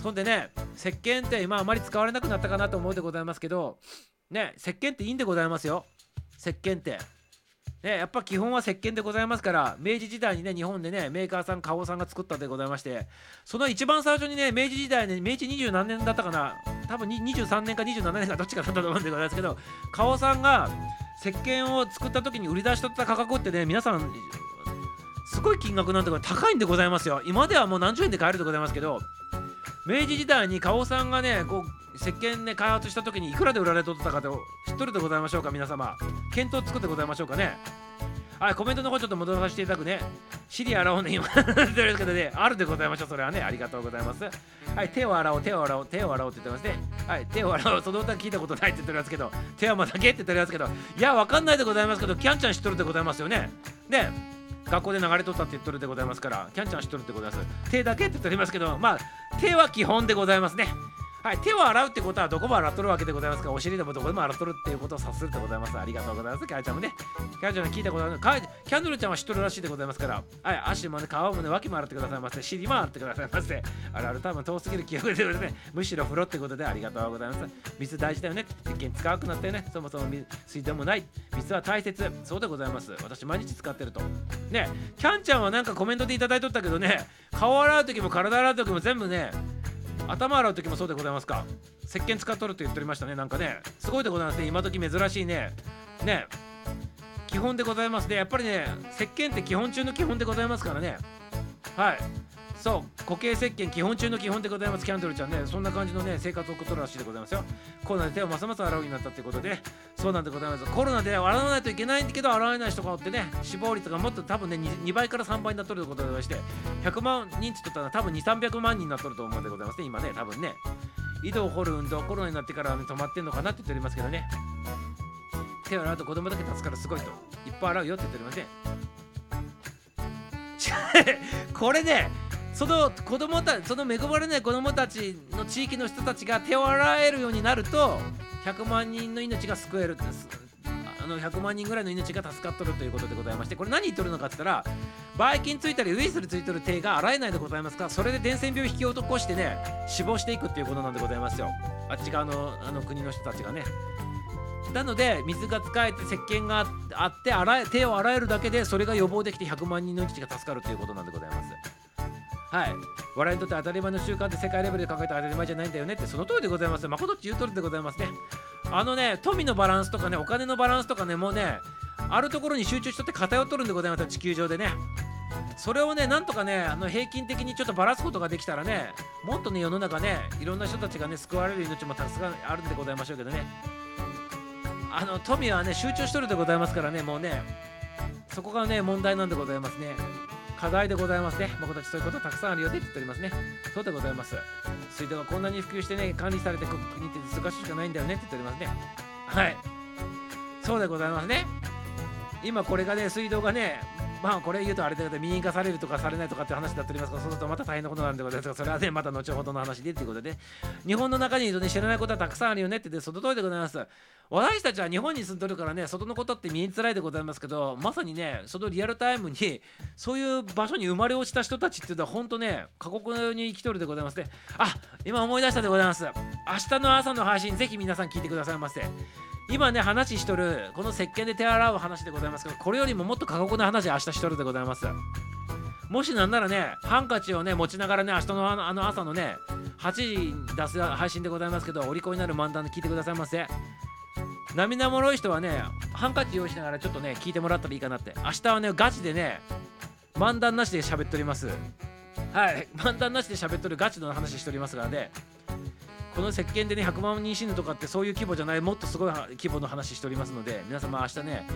そんでね石鹸って今あまり使われなくなったかなと思うでございますけどね石鹸っていいんでございますよ。石鹸って。ね、やっぱ基本は石鹸でございますから明治時代にね日本でねメーカーさん花王さんが作ったでございましてその一番最初にね明治時代ね明治二十何年だったかな多分23年か27年かどっちかだったと思うんでございますけど花王さんが石鹸を作った時に売り出しとった価格ってね皆さんすごい金額なんて高いんでございますよ。今ではもう何十円で買えるでございますけど明治時代に花王さんがねこう石鹸ね開発した時にいくらで売られとったかと知っとるでございましょうか皆様。検討作ってございましょうかね。はいコメントの方ちょっと戻させていただくね。シリ洗おうね今。言ってるけどねあるでございましょうそれはね。ありがとうございます。はい手を洗おう手を洗おう手を洗おうって言ってますね。はい手を洗おう。その歌聞いたことないって言ってるやつけど手はまだけって言ってるやつけどいやわかんないでございますけどキャンちゃん知っとるでございますよね。ね。学校で流れとったって言っとるでございますからキャンちゃん知っとるでございます。手だけって言っておりますけどまあ手は基本でございますね。はい、手を洗うってことはどこも洗っとるわけでございますから、お尻でもどこでも洗っとるっていうことを察するでございます。ありがとうございます。キャンちゃんもね、キャンちゃん聞いたことあるキャンドルちゃんは知っとるらしいでございますから、はい、足もね、顔もね、脇も洗ってくださいませ。尻も洗ってくださいませ。あるある多分遠すぎる記憶でですね、むしろ風呂ってことでありがとうございます。水大事だよね。石鹸使わなくなったよね。そもそも水道もない。水は大切。そうでございます。私毎日使ってると。ね、キャンちゃんはなんかコメントでいただいとったけどね、顔洗う時も体洗う時も全部ね、頭洗う時もそうでございますか。石鹸使っとると言っておりましたねなんかね。すごいでございますね。今時珍しいね。ね。基本でございますね。やっぱりね石鹸って基本中の基本でございますからね。はい。そう固形石鹸基本中の基本でございます。キャンドルちゃんねそんな感じのね生活を送っとるらしいでございますよ。コロナで手をますます洗うようになったってことでそうなんでございます。コロナで洗わないといけないんだけど洗えない人がおってね死亡率がもっと多分ね 2, 2倍から3倍になっとるということでございまして100万人って言ったら多分2300万人になっとると思うんでございますね今ね多分ね井戸を掘る運動コロナになってから、ね、止まってんのかなって言っておりますけどね。手を洗うと子供だけ立つからすごいと。いっぱい洗うよって言っておりますね。これねその子供たその恵まれない子供たちの地域の人たちが手を洗えるようになると100万人の命が救えるんですあの100万人ぐらいの命が助かっとるということでございましてこれ何言っとるのかって言ったらばい菌ついたりウイルスについてる手が洗えないでございますか。それで伝染病を引き起こしてね死亡していくっていうことなんでございますよ。あっち側のあの国の人たちがね。なので水が使えて石鹸があって洗え手を洗えるだけでそれが予防できて100万人の命が助かるということなんでございます。はい。笑いにとって当たり前の習慣って世界レベルで考えたら当たり前じゃないんだよねってその通りでございます。誠っち言うとるでございますね。あのね富のバランスとかねお金のバランスとかねもうねあるところに集中しとって偏っとるんでございます地球上でね。それをねなんとかねあの平均的にちょっとばらすことができたらねもっとね世の中ねいろんな人たちがね救われる命もたくさんあるんでございましょうけどね。あの富はね集中しとるでございますからねもうねそこがね問題なんでございますね。課題でございますね。僕たちそういうことたくさんあるよって言っておりますね。そうでございます。水道がこんなに普及してね管理されて国って難しいしかないんだよねって言っておりますね。はい。そうでございますね。今これがね水道がねまあこれ言うとあれだけど民営化されるとかされないとかって話だっておりますがそうするとまた大変なことなんでございますがそれはねまた後ほどの話でということで日本の中にいるとね知らないことはたくさんあるよねってでその通りでございます私たちは日本に住んでるからね外のことって見えづらいでございますけどまさにねそのリアルタイムにそういう場所に生まれ落ちた人たちっていうのは本当ね過酷に生きとるでございますね。あ今思い出したでございます。明日の朝の配信ぜひ皆さん聞いてくださいませ。今ね話しとるこの石鹸で手洗う話でございますけどこれよりももっと過酷な話明日しとるでございます。もしなんならねハンカチをね持ちながらね明日のあのあの朝のね8時に出す配信でございますけどお利口になる漫談で聞いてくださいませ。涙もろい人はねハンカチ用意しながらちょっとね聞いてもらったらいいかなって。明日はねガチでね漫談なしで喋っております。はい。漫談なしで喋っとるガチの話しておりますからね。この石鹸でね100万人死ぬとかってそういう規模じゃないもっとすごい規模の話しておりますので皆様明日ね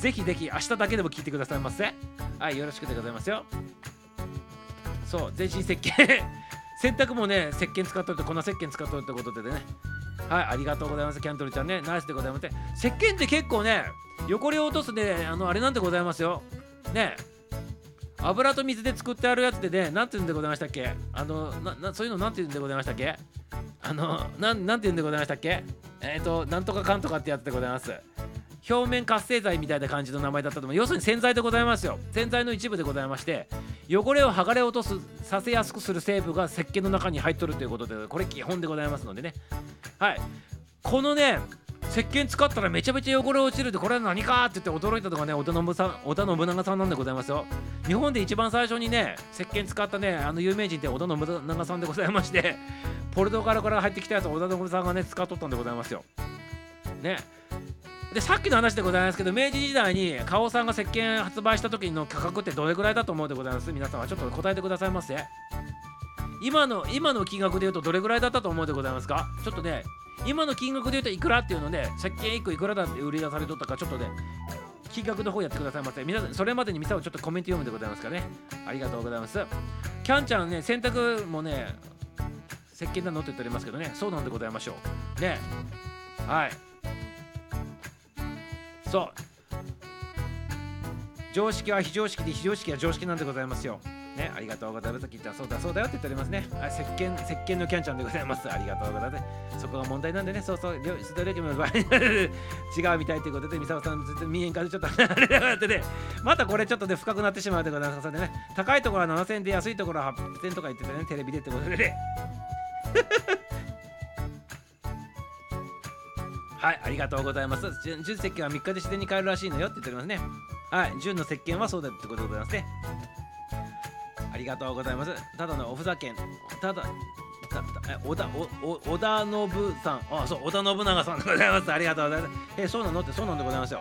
ぜひぜひ明日だけでも聞いてくださいませ。はいよろしくでございますよ。そう全身石鹸。洗濯もね石鹸使っとるって粉石鹸使っとるってことでね。はいありがとうございますキャンドルちゃんね。ナイスでございます。石鹸って結構ね汚れを落とすねあのあれなんでございますよ。ね油と水で作ってあるやつでねなんて言うんでございましたっけ？あのなそういうのなんて言うんでございましたっけ？あのなんなんて言うんでございましたっけ？えっ、ー、となんとかかんとかってやつでございます。表面活性剤みたいな感じの名前だったと思う。要するに洗剤でございますよ。洗剤の一部でございまして汚れを剥がれ落とすさせやすくする成分が石鹸の中に入っとるということでこれ基本でございますのでね。はい。このね石鹸使ったらめちゃめちゃ汚れ落ちるってこれは何かって言って驚いたのがね織田信さん織田信長さんなんでございますよ。日本で一番最初にね石鹸使ったねあの有名人って織田信長さんでございまして ポルトガルから入ってきたやつ織田信さんがね使っとったんでございますよ。ね。でさっきの話でございますけど明治時代に花王さんが石鹸発売した時の価格ってどれぐらいだと思うでございます？皆さんはちょっと答えてくださいませ。今の今の金額で言うとどれぐらいだったと思うでございますか？ちょっとね今の金額で言うといくらっていうので石鹸1個いくらだって売り出されとったかちょっとね金額の方やってくださいませ皆さんそれまでに店をちょっとコメント読むでございますかね。ありがとうございます。キャンちゃんね洗濯もね石鹸なのって言っておりますけどね。そうなんでございましょう。ね。はい。そう。常識は非常識で非常識は常識なんでございますよね、ありがとうございます。キッちゃん、そうだそうだよって言っておりますね。あ石鹸、石鹸のキャンちゃんでございます。ありがとうございます。そこが問題なんでね、そうそう、ストレージの場合違うみたいということで、ミサオさん、ずっと見えんからちょっとあれだってね、またこれちょっとでね、深くなってしまうでございます。それでね、高いところは7000円で安いところは800円とか言ってたね、テレビでってことでね。はい、ありがとうございます。純石鹸は3日で自然に変えるらしいのよって言っておりますね。はい、純の石鹸はそうだってことでございますね。ありがとうございます。ただのおふざけん。ただ、え織田おお織田信さん。あ、そう、織田信長さんでございます。ありがとうございます。え、そうなの？ってそうなんでございますよ。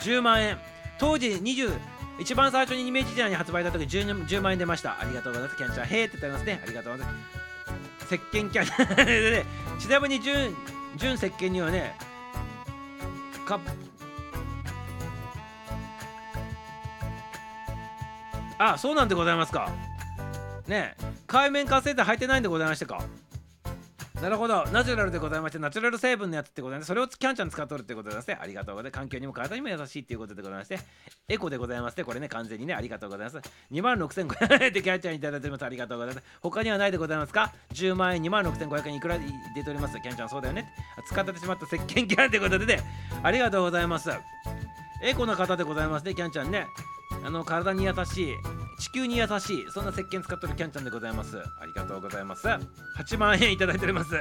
10万円。当時20、一番最初に明治時代に発売した時 10, 10万円出ました。ありがとうございます。キャンちゃん、へーって言ってますね。ありがとうございます。石鹸キャン で、ね、ちなみに純純石鹸にはね、かあそうなんでございますか。ね海面活性剤入ってないんでございましたか。なるほど。ナチュラルでございましてナチュラル成分のやつってことで、ね、それをキャンちゃん使っとるってことでございましてありがとうございます。環境にも体にも優しいっていうことでございまして。エコでございまして。これね完全にねありがとうございます。2万6500円でキャンちゃんいただいております。ありがとうございます。他にはないでございますか。10万円2万6500円いくら出ております。キャンちゃんそうだよね。使ってしまった石鹸キャンってことでね。ありがとうございます。エコな方でございますねキャンちゃんね。あの体に優しい地球に優しいそんな石鹸使ってるキャンちゃんでございます。ありがとうございます。8万円いただいております。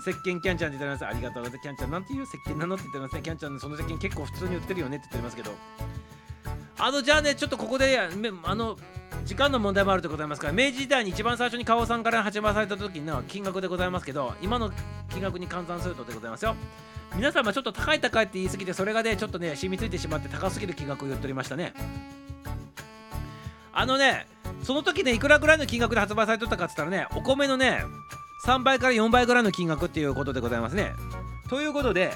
石鹸キャンちゃんでいただきます。ありがとうございます。キャンちゃんなんていう石鹸なの？って言ってますね。キャンちゃんその石鹸結構普通に売ってるよね？って言ってますけど。あのじゃあねちょっとここであの時間の問題もあるでございますから明治時代に一番最初に花王さんから始まられた時の金額でございますけど今の金額に換算するとでございますよ。皆様ちょっと高い高いって言い過ぎてそれがねちょっとね染みついてしまって高すぎる金額を言っておりましたね。あのねその時ねいくらぐらいの金額で発売されとったかっつったらねお米のね3倍から4倍ぐらいの金額っていうことでございますね。ということで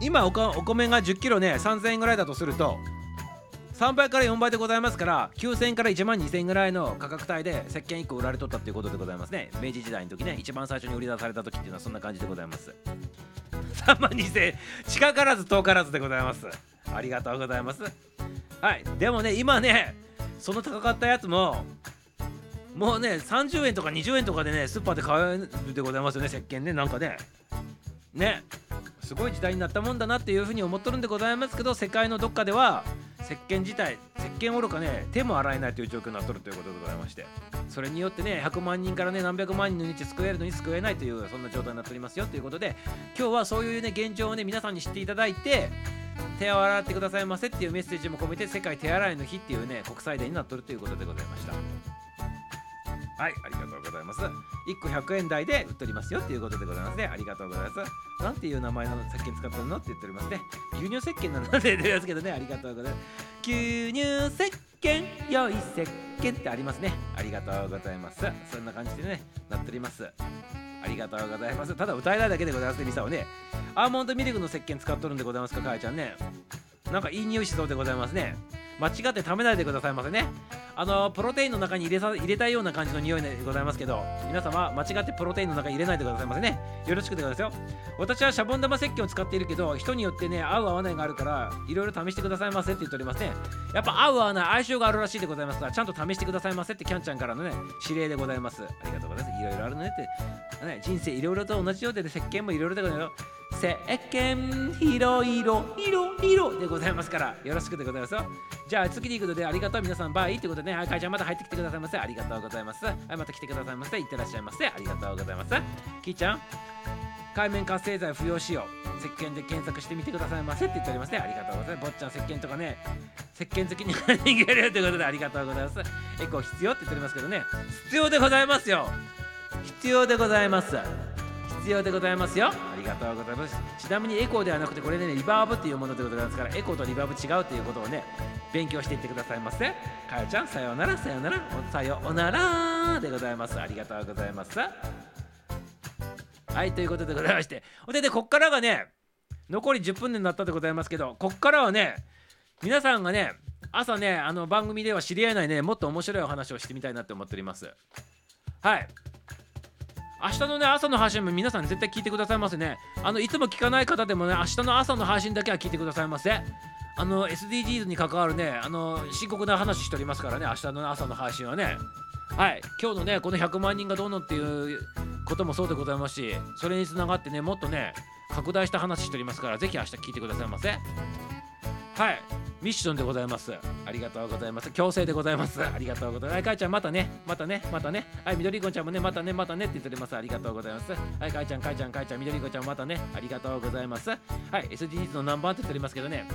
今お米が1 0キロね3000円ぐらいだとすると3倍から4倍でございますから9000円から1万2000円ぐらいの価格帯で石鹸1個売られとったっていうことでございますね。明治時代の時ね一番最初に売り出された時っていうのはそんな感じでございます。3万2000円近からず遠からずでございます。ありがとうございます。はい。でもね今ねその高かったやつももうね30円とか20円とかでねスーパーで買えるでございますよね石鹸ねなんかね。ねすごい時代になったもんだなっていうふうに思っとるんでございますけど世界のどっかでは石鹸自体石鹸おろかね手も洗えないという状況になっとるということでございましてそれによってね100万人からね何百万人の命救えるのに救えないというそんな状態になっておりますよということで今日はそういうね現状をね皆さんに知っていただいて手を洗ってくださいませっていうメッセージも込めて世界手洗いの日っていうね国際デーになっとるということでございました。はいありがとうございます。1個100円台で売っておりますよっていうことでございますね。ありがとうございます。なんていう名前の石鹸使ってるのって言っておりますね。牛乳石鹸なので言ってますけどね。ありがとうございます。牛乳石鹸良い石鹸ってありますね。ありがとうございます。そんな感じでねなっております。ありがとうございます。ただ歌えないだけでございますねリサはね。アーモンドミルクの石鹸使っとるんでございますかかやちゃんね。なんかいい匂いしそうでございますね。間違って食べないでくださいませね。あのプロテインの中に入れさ入れたいような感じの匂いでございますけど皆様間違ってプロテインの中に入れないでくださいませね。よろしくでございますよ。私はシャボン玉石鹸を使っているけど人によってね合う合わないがあるからいろいろ試してくださいませって言っておりますね。やっぱ合う合わない相性があるらしいでございますからちゃんと試してくださいませってキャンちゃんからのね指令でございます。ありがとうございます。いろいろあるねって、ね、人生いろいろと同じようで、ね、石鹸もいろいろでございますよ石鹸いろいろいろいろでございますからよろしくでございます。よじゃあ次に行くのでありがとう皆さん。バイ。ということでねはい会長また入ってきてくださいませ。ありがとうございます。はいまた来てくださいませいってらっしゃいませありがとうございますキーちゃん海面活性剤不要使用石鹸で検索してみてくださいませ。って言っておりますねありがとうござい。ます坊ちゃん石鹸とかね石鹸好きに人間やるということでありがとうございます。エコー必要って言っておりますけどね。必要でございますよ。必要でございます。必要でございますよ。ありがとうございます。ちなみにエコーではなくてこれねリバーブっていうものでございますからエコーとリバーブ違うということをね勉強していってくださいませ。かよちゃんさようならさようならおさようならでございます。ありがとうございます。はいということでございましてほんでねこっからがね残り10分になったでございますけどこっからはね皆さんがね朝ねあの番組では知り合えないねもっと面白いお話をしてみたいなって思っております。はい明日のね朝の配信も皆さん絶対聞いてくださいませね。あのいつも聞かない方でもね明日の朝の配信だけは聞いてくださいませ。あの SDGs に関わるねあの深刻な話しておりますからね明日の朝の配信はね。はい。今日のねこの100万人がどうのっていうこともそうでございますしそれにつながってねもっとね拡大した話しておりますからぜひ明日聞いてくださいませ。はい。ミッションでございます。ありがとうございます。強制でございます。ありがとうございます。はいかいちゃんまたね。またね。またね。はい緑子ちゃんもねまたね。またねって言っております。ありがとうございます。はいかいちゃんかいちゃんかいちゃん緑子ちゃんまたね。ありがとうございます。はい SDGs の何番って言っておりますけどね。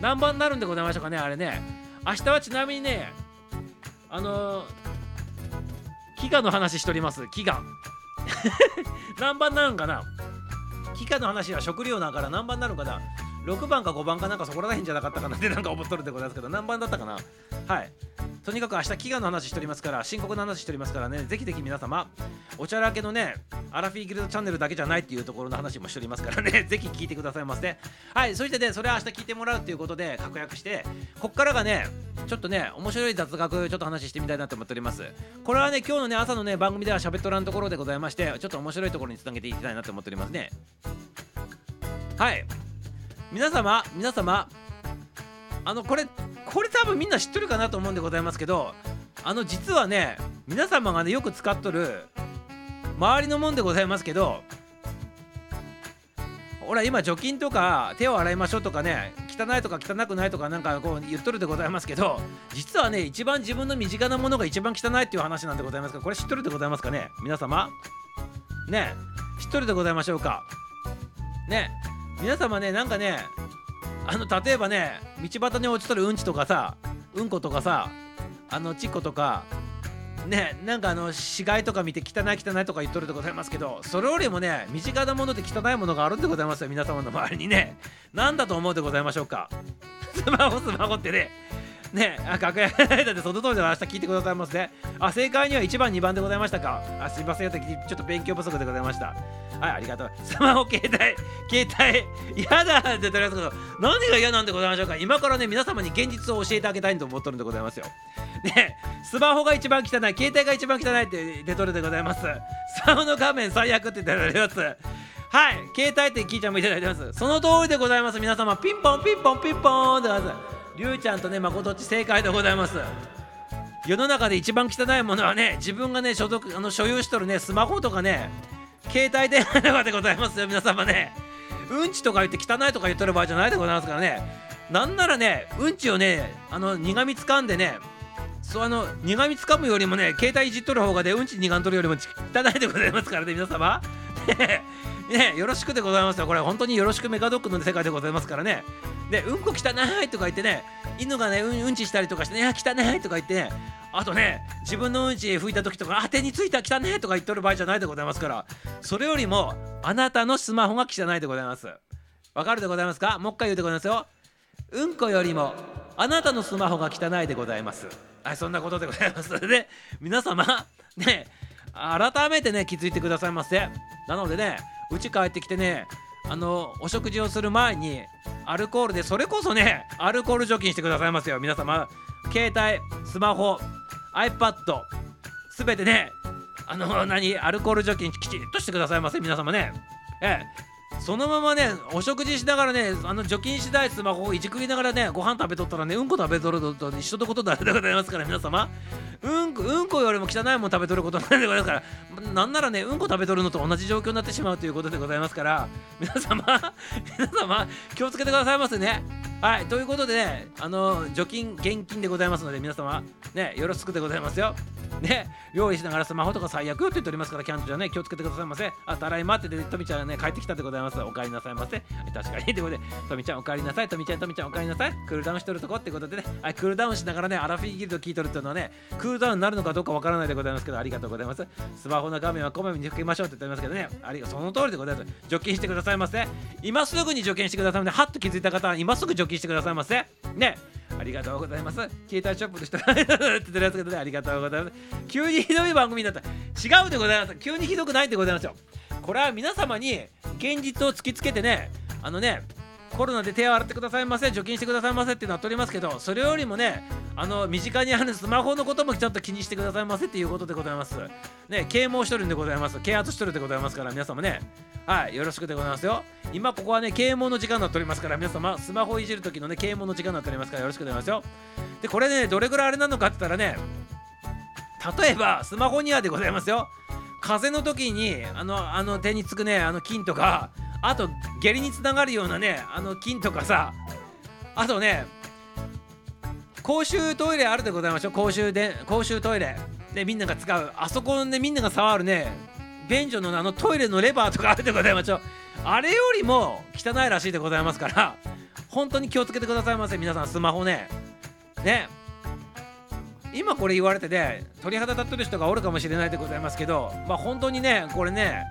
何番になるんでございましょうかねあれね。明日はちなみにねあのー、飢餓の話しております。飢餓。何番になるんかな。飢餓の話は食料だから何番になるかな。6番か5番かなんかそこら辺じゃなかったかな。ってなんか思っとるでございますけど何番だったかな。はい。とにかく明日飢餓の話しておりますから深刻な話しておりますからね。ぜひぜひ皆様おちゃらけのねアラフィーギルドチャンネルだけじゃないっていうところの話もしておりますからね。ぜひ聞いてくださいませはいそしてねそれは明日聞いてもらうっていうことで確約してこっからがねちょっとね面白い雑学ちょっと話してみたいなと思っております。これはね今日のね朝のね番組では喋っとらんところでございましてちょっと面白いところにつなげていきたいなと思っておりますね。はい。皆様皆様あのこれこれ多分みんな知っとるかなと思うんでございますけどあの実はね皆様がねよく使っとる周りのもんでございますけどほら今除菌とか手を洗いましょうとかね汚いとか汚くないとかなんかこう言っとるでございますけど実はね一番自分の身近なものが一番汚いっていう話なんでございますがこれ知っとるでございますかね？皆様？ね？知っとるでございましょうか？ね？皆様ねなんかねあの例えばね道端に落ちとるうんちとかさうんことかさあのちっことかねなんかあの死骸とか見て汚い汚いとか言っとるでございますけどそれよりもね身近なもので汚いものがあるんでございますよ皆様の周りにね。何だと思うでございましょうか。スマホスマホってね。ねあ楽屋だってその通りで明日聞いてくださいますね。あ正解には1番2番でございましたか。あすいませんちょっと勉強不足でございました。はいありがとう。スマホ携帯携帯嫌だって言っておりますけど何が嫌なんでございましょうか。今からね皆様に現実を教えてあげたいと思ってるんでございますよ。ねスマホが一番汚い携帯が一番汚いって出とるでございます。スマホの画面最悪って言っております。はい携帯って聞いちゃんもいただいてます。その通りでございます。皆様ピンポンピンポンピンポンでございます。りゅうちゃんとねまことっち正解でございます。世の中で一番汚いものはね自分がね所属あの所有しとるねスマホとかね携帯電話とかでございますよ皆様ね。うんちとか言って汚いとか言っとる場合じゃないでございますからね。なんならねうんちをねあの苦みつかんでねそうあの苦みつかむよりもね携帯いじっとる方がねうんち苦んとるよりも汚いでございますからね皆様。ねよろしくでございますよ。これ本当によろしくメカドックの世界でございますからね。でうんこ汚いとか言ってね犬がねうんうんちしたりとかしてね汚いとか言ってね。あとね自分のうんち拭いた時とかあ手についた汚いとか言っとる場合じゃないでございますから。それよりもあなたのスマホが汚いでございます。わかるでございますか？もう一回言うでございますよ。うんこよりもあなたのスマホが汚いでございます。はいそんなことでございます。で皆様ね改めてね気づいてくださいませ。なのでねうち帰ってきてねあのお食事をする前にアルコールでそれこそねアルコール除菌してくださいますよ。皆様携帯スマホ iPad すべてねあの何アルコール除菌きちっとしてくださいませ。皆様ね。ええ。そのままねお食事しながらねあの除菌しないスマホをいじくりながらねご飯食べとったらねうんこ食べとるのと一緒のことだでございますから皆様うんこうんこよりも汚いもん食べとることなんでございますからなんならねうんこ食べとるのと同じ状況になってしまうということでございますから皆様皆様気をつけてくださいませねはいということでねあの除菌厳禁でございますので皆様ねよろしくでございますよ。ね料理しながらスマホとか最悪って言っておりますからキャンプじゃね気をつけてくださいませ。あたらいまってでとみちゃんがね帰ってきたでございます。お帰りなさいませ。確かに。ということでとみちゃんお帰りなさい。とみちゃんとみちゃんお帰りなさい。クールダウンしとるとこってことでね。はいクールダウンしながらねアラフィーギルド聞いとるっていうのはねクールダウンになるのかどうかわからないでございますけどありがとうございます。スマホの画面はこまめに拭きましょうって言ってますけどね。ありがその通りでございます。除菌してくださいませ。今すぐに除菌してくださいませ。はっと気づいた方は今すぐ除菌してくださいませねありがとうございます。携帯ショップの人が って言ってるやつけどね、ありがとうございます。急にひどい番組になった。違うでございます。急にひどくないでございますよ。これは皆様に現実を突きつけてね、あのね、コロナで手を洗ってくださいませ、除菌してくださいませってなっておりますけど、それよりもね、あの身近にあるスマホのこともちゃんと気にしてくださいませっていうことでございます。ね、啓蒙しとるんでございます。啓発しとるんでございますから、皆様ね、はい、よろしくでございますよ。今ここはね、啓蒙の時間になっておりますから、皆様、スマホいじる時のね、啓蒙の時間になっておりますから、よろしくでございますよ。で、これね、どれぐらいあれなのかって言ったらね、例えば、スマホにはでございますよ。風邪の時に、あの、あの手につくね、あの菌とか、あと、下痢につながるようなね、あの菌とかさ、あとね、公衆トイレあるでございましょう。公衆で、公衆トイレ。で、みんなが使う。あそこでみんなが触るね、便所のあのトイレのレバーとかあるでございましょう。あれよりも汚いらしいでございますから、本当に気をつけてくださいませ、皆さん、スマホね。ね。今これ言われてね、鳥肌立ってる人がおるかもしれないでございますけど、まあ本当にね、これね、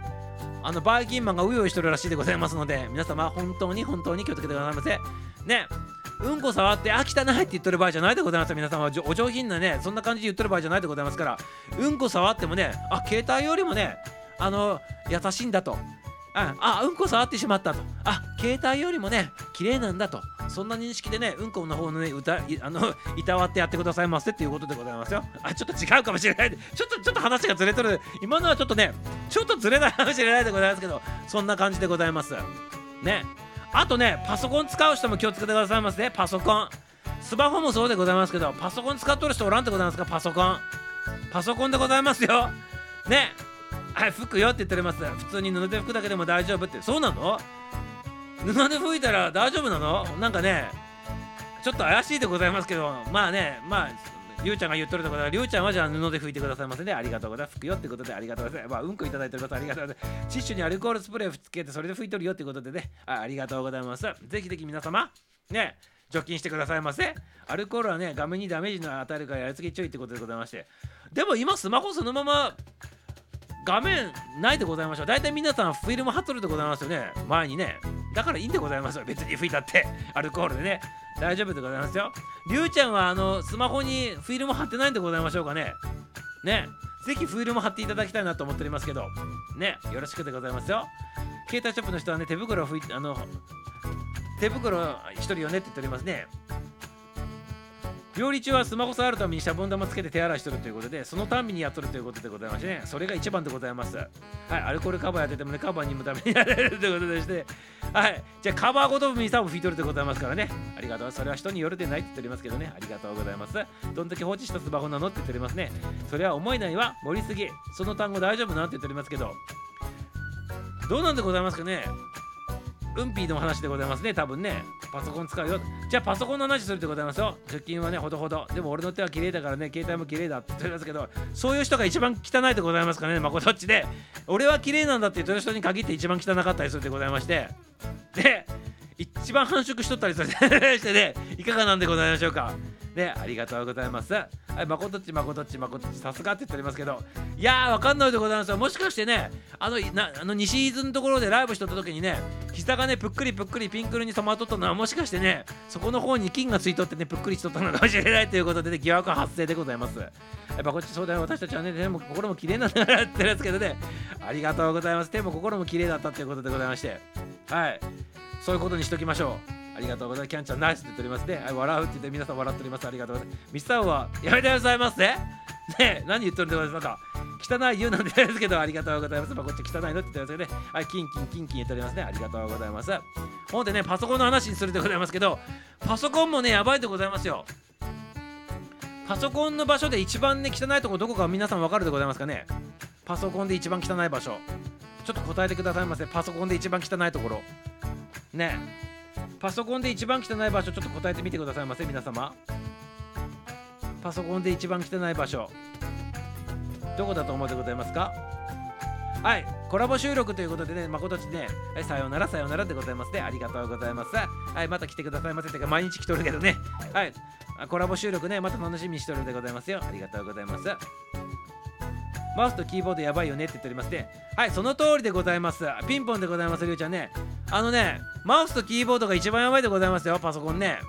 あのバイキンマンがうよいしとるらしいでございますので、皆様、本当に本当に気をつけてくださいませ。ね。うんこ触って、あ、汚いって言っとる場合じゃないでございます。皆様、おお上品なね、そんな感じで言っとる場合じゃないでございますから、うんこ触ってもね、あ、携帯よりもね、あの、優しいんだと。あ、あうんこ触ってしまったと。あ、携帯よりもね、綺麗なんだと。そんな認識でね、うんこの方のね、歌い あのいたわってやってくださいませっていうことでございますよ。あ、ちょっと違うかもしれない。ちょっと、ちょっと話がずれとる。今のはちょっとね、ちょっとずれないかもしれないでございますけど、そんな感じでございます。ね。あとね、パソコン使う人も気をつけてくださいませ、ね。パソコン。スマホもそうでございますけど、パソコン使っとる人おらんでございますか、パソコン。パソコンでございますよ。ね。はい、拭くよって言っております。普通に布で拭くだけでも大丈夫って。そうなの？布で拭いたら大丈夫なの？なんかね、ちょっと怪しいでございますけど、まあね、まあ、りゅうちゃんが言っとるところだりゅうちゃんはじゃあ布で拭いてくださいませね。ありがとうございます。拭くよってことでありがとうございます。まあ、うんこいただいております。ありがとうございます。ティッシュにアルコールスプレーをつけて、それで拭いとるよってことでね、あありがとうございます。ぜひぜひ皆様、ね、除菌してくださいませ。アルコールはね、画面にダメージの与えるからやりすぎ注意ってことでございまして。でも今、スマホそのまま画面ないでございましょう。大体皆さんフィルム貼っとるでございますよね。前にね。だからいいんでございますよ。別に拭いたって。アルコールでね。大丈夫でございますよ。りゅうちゃんはあのスマホにフィルム貼ってないんでございましょうかね。ね。ぜひフィルム貼っていただきたいなと思っておりますけど。ね。よろしくでございますよ。携帯ショップの人はね、手袋を拭いて、あの、手袋一人よねって言っておりますね。料理中はスマホ触るためにシャボン玉つけて手洗いしてるということでそのたんびにやっとるということでございましてねそれが一番でございます。はいアルコールカバーやっててもねカバーにもためにやれるということでしてはいじゃあカバーごとミサも拭いとるでございますからね。ありがとう。それは人によるでないって言っておりますけどね。ありがとうございます。どんだけ放置したスマホなのって言っておりますね。それは思えないわ。盛りすぎ。その単語大丈夫なんて言っておりますけど。どうなんでございますかね。うんぴーの話でございますね。多分ね。パソコン使うよ。じゃあパソコンの話するでございますよ。除菌はねほどほど。でも俺の手は綺麗だからね。携帯も綺麗だって言っておりますけどそういう人が一番汚いでございますかね。まこどっちで。俺は綺麗なんだって言ってる人に限って一番汚かったりするでございまして。で一番繁殖しとったりする してねいかがなんでございましょうか。ねありがとうございます。はいまことっちまことっちまことっちさすがって言っておりますけどいやーわかんないでございますもしかしてねあのなあの西伊豆のところでライブしとった時にね膝がねぷっくりぷっくりピンク色に染まっとったのはもしかしてねそこの方に菌がついとってねぷっくりしとったのかもしれないということで、ね、疑惑発生でございます。やっぱこっちそうだよ。私たちはね手も心も綺麗なんだなってやつけどねありがとうございます。手も心も綺麗だったということでございまして。はい。そういうことにしときましょうありがとうございます。キャンちゃんナイスって言っておりますね。笑うって言って皆さん笑っております。ありがとうございます。ミスターはやめてくださいませ。ね何言ってるんでございますか汚い言うなんですけど、ありがとうございます。まあ、こっち汚いのって言ってますけどね。はい、キンキンキンキン言っておりますね。ありがとうございます。ほんでね、パソコンの話にするでございますけど、パソコンもね、やばいでございますよ。パソコンの場所で一番ね、汚いとこどこか皆さんわかるでございますかねパソコンで一番汚い場所。ちょっと答えてくださいませ。パソコンで一番汚いところ。ね。パソコンで一番汚い場所ちょっと答えてみてくださいませ皆様。パソコンで一番汚い場所。どこだと思うでございますか？はい。コラボ収録ということでね誠ちね、はい、さようならさようならでございますね。ありがとうございます。はいまた来てくださいませ。てか毎日来とるけどね。はい。コラボ収録ねまた楽しみにしてるでございますよ。ありがとうございます。マウスとキーボードやばいよねって言っております。ねはいその通りでございます。ピンポンでございますりゅうちゃんね。あのねマウスとキーボードが一番やばいでございますよパソコンね。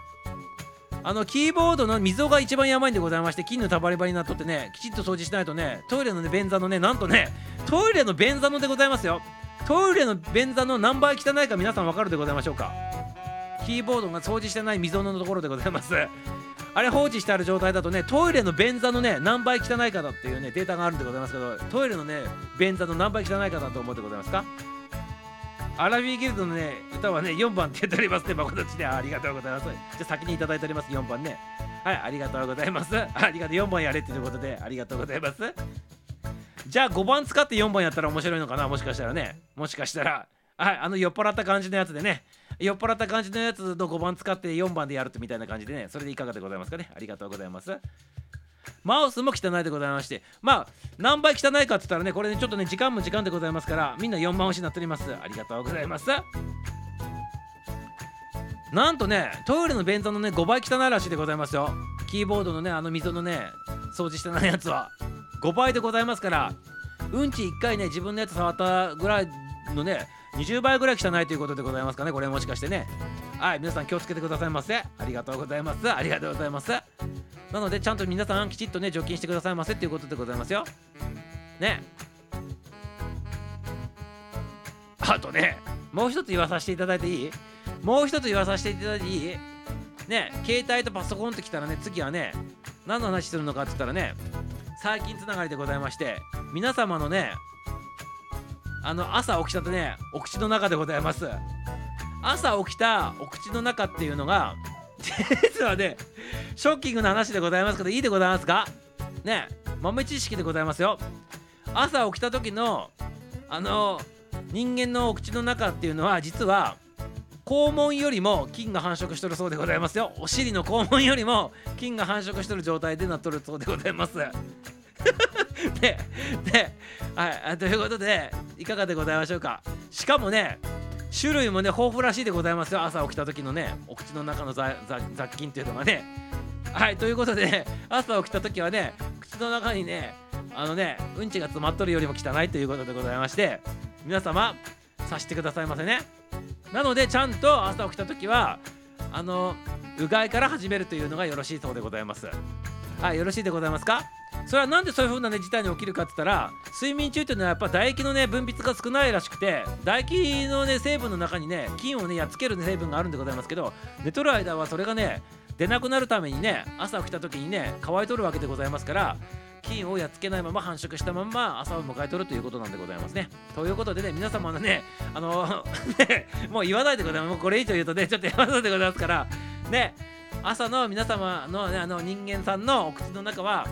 あのキーボードの溝が一番やばいんでございまして金のたばりばりになっとってねきちっと掃除しないとねトイレのね便座のねなんとねトイレの便座のでございますよ。トイレの便座の何倍汚いか皆さんわかるでございましょうか。キーボードが掃除してない溝のところでございます。あれ放置してある状態だとねトイレの便座のね何倍汚いかだっていうねデータがあるんでございますけどトイレのね便座の何倍汚いかだと思ってございますか？アラビーギルドのね歌はね4番って言っておりますね誠ちでありがとうございます。じゃあ先にいただいております4番ね。はいありがとうございます。ありがとう4番やれっていうことでありがとうございます。じゃあ5番使って4番やったら面白いのかな？もしかしたらね。もしかしたら。はいあの酔っ払った感じのやつでね。酔っ払った感じのやつの5番使って4番でやるとみたいな感じでね。それでいかがでございますかね。ありがとうございます。マウスも汚いでございまして。まあ何倍汚いかって言ったらねこれねちょっとね時間も時間でございますからみんな4番押しになっております。ありがとうございます。なんとねトイレの便座のね5倍汚いらしいでございますよ。キーボードのねあの溝のね掃除してないやつは。5倍でございますからうんち1回ね自分のやつ触ったぐらいのね20倍ぐらい汚いということでございますかね。これもしかしてね。はい皆さん気をつけてくださいませ。ありがとうございます。ありがとうございます。なのでちゃんと皆さんきちっとね除菌してくださいませっていうことでございますよ。ね。あとねもう一つ言わさせていただいていい？もう一つ言わさせていただいていい？ね携帯とパソコンってきたらね次はね何の話するのかって言ったらね最近つながりでございまして皆様のねあの朝起きたとねお口の中でございます。朝起きたお口の中っていうのが 実はねショッキングな話でございますけどいいでございますか？ね豆知識でございますよ。朝起きた時のあの人間のお口の中っていうのは実は肛門よりも菌が繁殖してるそうでございますよ。お尻の肛門よりも菌が繁殖してる状態でなっとるそうでございます。で はい ということでいかがでございましょうか？しかもね種類もね豊富らしいでございますよ。朝起きた時のねお口の中の雑雑菌っていうのがね。はいということで、ね、朝起きた時はね口の中にねあのねうんちが詰まっとるよりも汚いということでございまして皆様察してくださいませね。なのでちゃんと朝起きた時はあのうがいから始めるというのがよろしいそうでございます。はいよろしいでございますか？それはなんでそういう風なね事態に起きるかって言ったら睡眠中っていうのはやっぱ唾液のね分泌が少ないらしくて唾液のね成分の中にね菌をねやっつける、ね、成分があるんでございますけど寝とる間はそれがね出なくなるためにね朝起きた時にね乾いとるわけでございますから菌をやっつけないまま繁殖したまま朝を迎えとるということなんでございますね。ということでね皆様のねあの ねもう言わないでくださいもうこれ以上言うとねちょっとやばそうでございますからね朝の皆様の,、ね、あの人間さんのお口の中は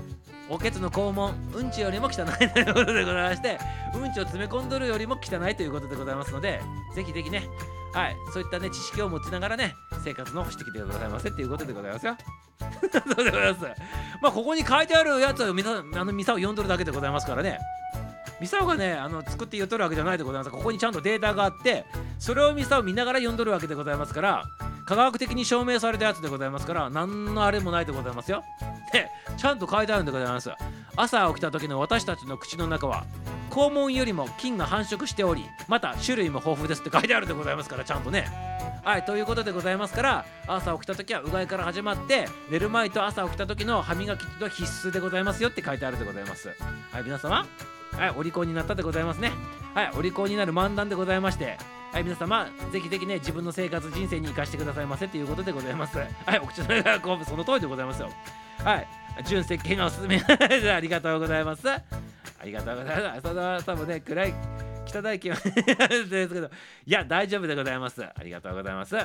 おけつの肛門うんちよりも汚いということでございましてうんちを詰め込んどるよりも汚いということでございますのでぜひぜひねはいそういったね知識を持ちながらね生活のしてきてくださいませっていうことでございますよ。そうでございます。まあここに書いてあるやつをみさあのミサを読んどるだけでございますからね。ミサオがねあの作って言っとるわけじゃないでございますここにちゃんとデータがあってそれをミサオ見ながら読んどるわけでございますから科学的に証明されたやつでございますから何のあれもないでございますよ。でちゃんと書いてあるんでございます。朝起きた時の私たちの口の中は肛門よりも菌が繁殖しておりまた種類も豊富ですって書いてあるでございますからちゃんとね。はいということでございますから朝起きた時はうがいから始まって寝る前と朝起きた時の歯磨きの必須でございますよって書いてあるでございます。はい皆様はいお利口になったでございますねはいお利口になる漫談でございましてはい、皆様、ぜひぜひね、自分の生活、人生に生かしてくださいませということでございます。はい、お口の中がその通りでございますよ。はい、純設計のおすすめ ありがとうございます。ありがとうございます。浅田さんもね、暗い、汚い気はですけど、いや、大丈夫でございます。ありがとうございます。汚い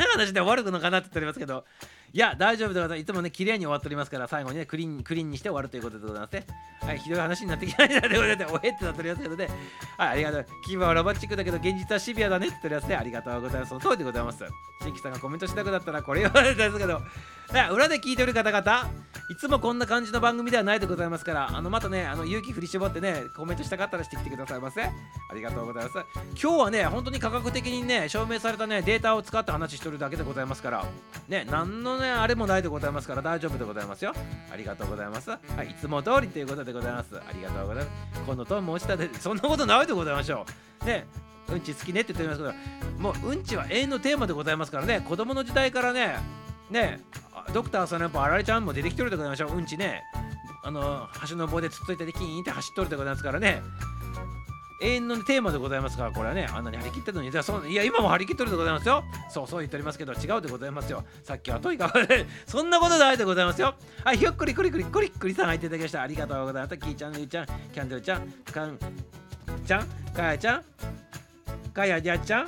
話で終わるのかなって言っておりますけど、いや、大丈夫でございます。いつもね、綺麗に終わっておりますから、最後にね、クリーンクリーンにして終わるということでございますね。はい、ひどい話になってきないのでございます。おえってなっておりますけどね。はい、ありがとう。キーはロマンチックだけど、現実はシビアだねって言っておりますね。ありがとうございます。その通りでございます。新規さんがコメントしたくなったら、これ言われたんですけど、裏で聞いてる方々、いつもこんな感じの番組ではないでございますから、あのまたね、あの勇気振り絞ってね、コメントしたかったらしてきてくださいませ。ありがとうございます。今日はね、本当に科学的にね、証明されたね、データを使って話しとるだけでございますから、ね、何のね、あれもないでございますから大丈夫でございますよ。ありがとうございます。はい、いつも通りということでございます。ありがとうございます。このと申したで、そんなことないでございましょう。ね、うんち好きねって言っておりますけど、もううんちは永遠のテーマでございますからね、子供の時代からね、ね、ドクターさんのやっぱあられちゃんも出てきてるでございましょう。うんちね、あの、橋の棒でつっついてでキーンって走っとるでございますからね。永遠のテーマでございますから、これはね、あんなに張り切ってるのに、いや、そういや今も張り切ってるでございますよ。そうそう言っておりますけど、違うでございますよ。さっきはとにかく そんなことないでございますよ。はい、ひょっくりくりくりくりくりさん入っていただきました。ありがとうございます。キーちゃん、ゆーちゃん、キャンドルちゃん、かんちゃん、かやちゃん、かやじゃちゃん、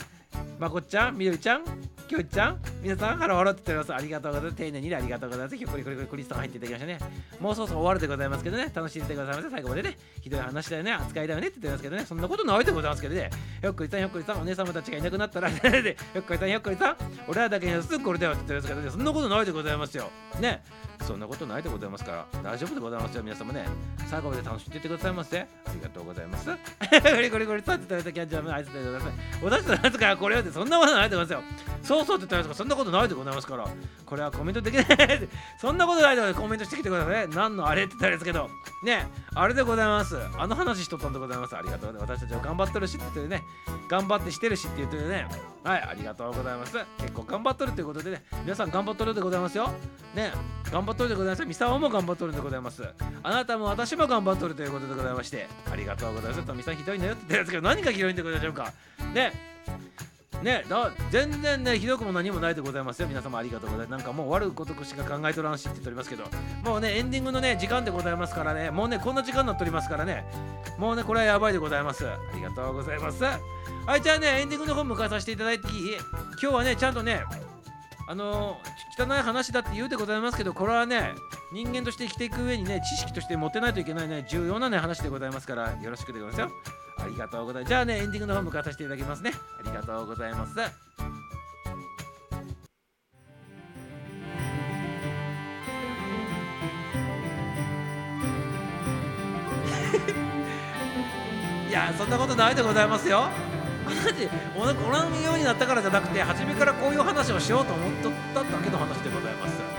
まこちゃん、みどりちゃん、きょうちゃん、皆さん、ハローハローって言っております。ありがとうございます。丁寧にありがとうございます。ひょっくりこりこりクリスさん入っていただきましたね。もうそろそろ終わるでございますけどね、楽しんでてくださいませ。最後までね、ひどい話だよね、扱いだよねって言ってますけどね、そんなことないでございますけどね、ひょっこりさん、ひょっこりさん、お姉様たちがいなくなったら、ひょっこりさん、ひょっこりさん、俺らだけにすぐこれだよって言ってますけどね、そんなことないでございますよ。ね、そんなことないでございますから、大丈夫でございますよ、皆様ね。最後まで楽しんでいってくださいませ。ありがとうございます。これこれこれ、さって言ったキャンチャーのアイスでございます。私となんとかこれはってそんなことないでございますよ。そうそうって言ったらそんなことないでございますから、これはコメントできない。そんなことないでコメントしてきてくださいね。何のあれって言ったらですけど、ね、あれでございます。あの話しとったんでございます。ありがとうね。私たちは頑張ってるしって言ってね、頑張ってしてるしって言ってね、はい、ありがとうございます。結構頑張っとるということでね、皆さん頑張っとるでございますよ。ね、頑張っとるでございます。ミサオも頑張っとるでございます。あなたも私も頑張っとるということでございまして、ありがとうございます。とみさんひどいんだよって言ってるんですけど、何がひどいんでございましょうか。ね。ねだ全然ねひどくも何もないでございますよ。皆様ありがとうございます。なんかもう悪いことしか考えとらんしって言っておりますけど。もうねエンディングのね時間でございますからね。もうねこんな時間になっておりますからね。もうねこれはやばいでございます。ありがとうございます。はいじゃあねエンディングの方迎えさせていただいて今日はねちゃんとねあの、汚い話だって言うでございますけどこれはね人間として生きていく上にね知識として持ってないといけないね重要なね話でございますからよろしくでございますよありがとうございます。じゃあね、エンディングの方向かさせていただきますね。ありがとうございます。いや、そんなことないでございますよ。マジ、おらんようになったからじゃなくて、初めからこういう話をしようと思っとっただけの話でございます。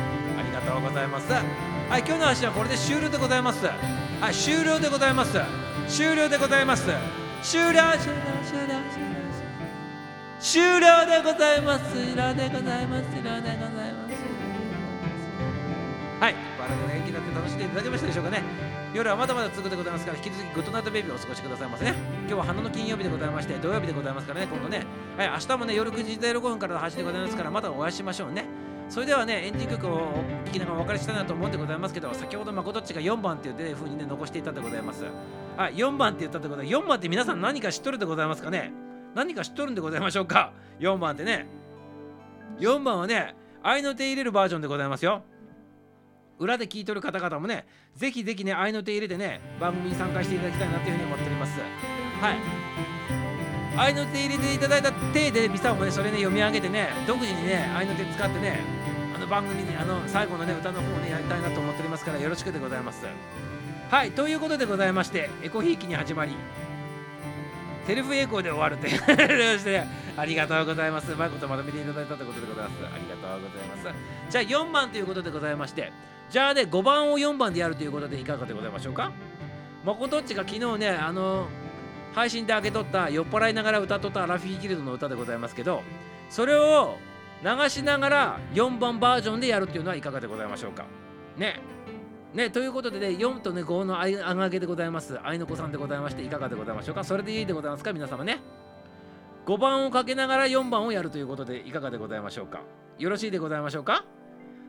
とうございます。はい、今日の話はこれで終了でございます。はい、終了でございます。終了でございます終了終了終了終了終了でございます終了でございます終了でございますはいバラの元気やって楽しんでいただけましたでしょうかね夜はまだまだ続くでございますから引き続きグッドナイトベイビーをお過ごしくださいませね今日は花の金曜日でございまして土曜日でございますからね今度ねはい明日もね夜9時05分からの配信でございますからまたお会いしましょうねそれではねエンディング曲を聴きながらお別れしたいなと思うんでございますけど先ほどまこどっちが4番っていう風にね残していたでございます。はい4番って言ったってことは4番って皆さん何か知っとるでございますかね？何か知っとるんでございましょうか？4番ってね。4番はね愛の手入れるバージョンでございますよ。裏で聞いとる方々もねぜひぜひね愛の手入れてね番組に参加していただきたいなというふうに思っております。はい。愛の手入れていただいた手でミサオもねそれね読み上げてね独自にね愛の手使ってねあの番組にあの最後のね歌の方をねやりたいなと思っておりますからよろしくでございます。はいということでございましてエコひいきに始まりセルフエコーで終わるというそして ありがとうございます。うまいことまとめていただいたということでございます。ありがとうございます。じゃあ4番ということでございましてじゃあね5番を4番でやるということでいかがでございましょうか？まことっちが昨日ねあの配信で開けとった酔っ払いながら歌っとったアラフィーギルドの歌でございますけどそれを流しながら4番バージョンでやるっていうのはいかがでございましょうか。ね。ねということでね4とね5のあがげでございます。愛の子さんでございましていかがでございましょうか。それでいいでございますか？皆様ね。5番をかけながら4番をやるということでいかがでございましょうか？よろしいでございましょうか？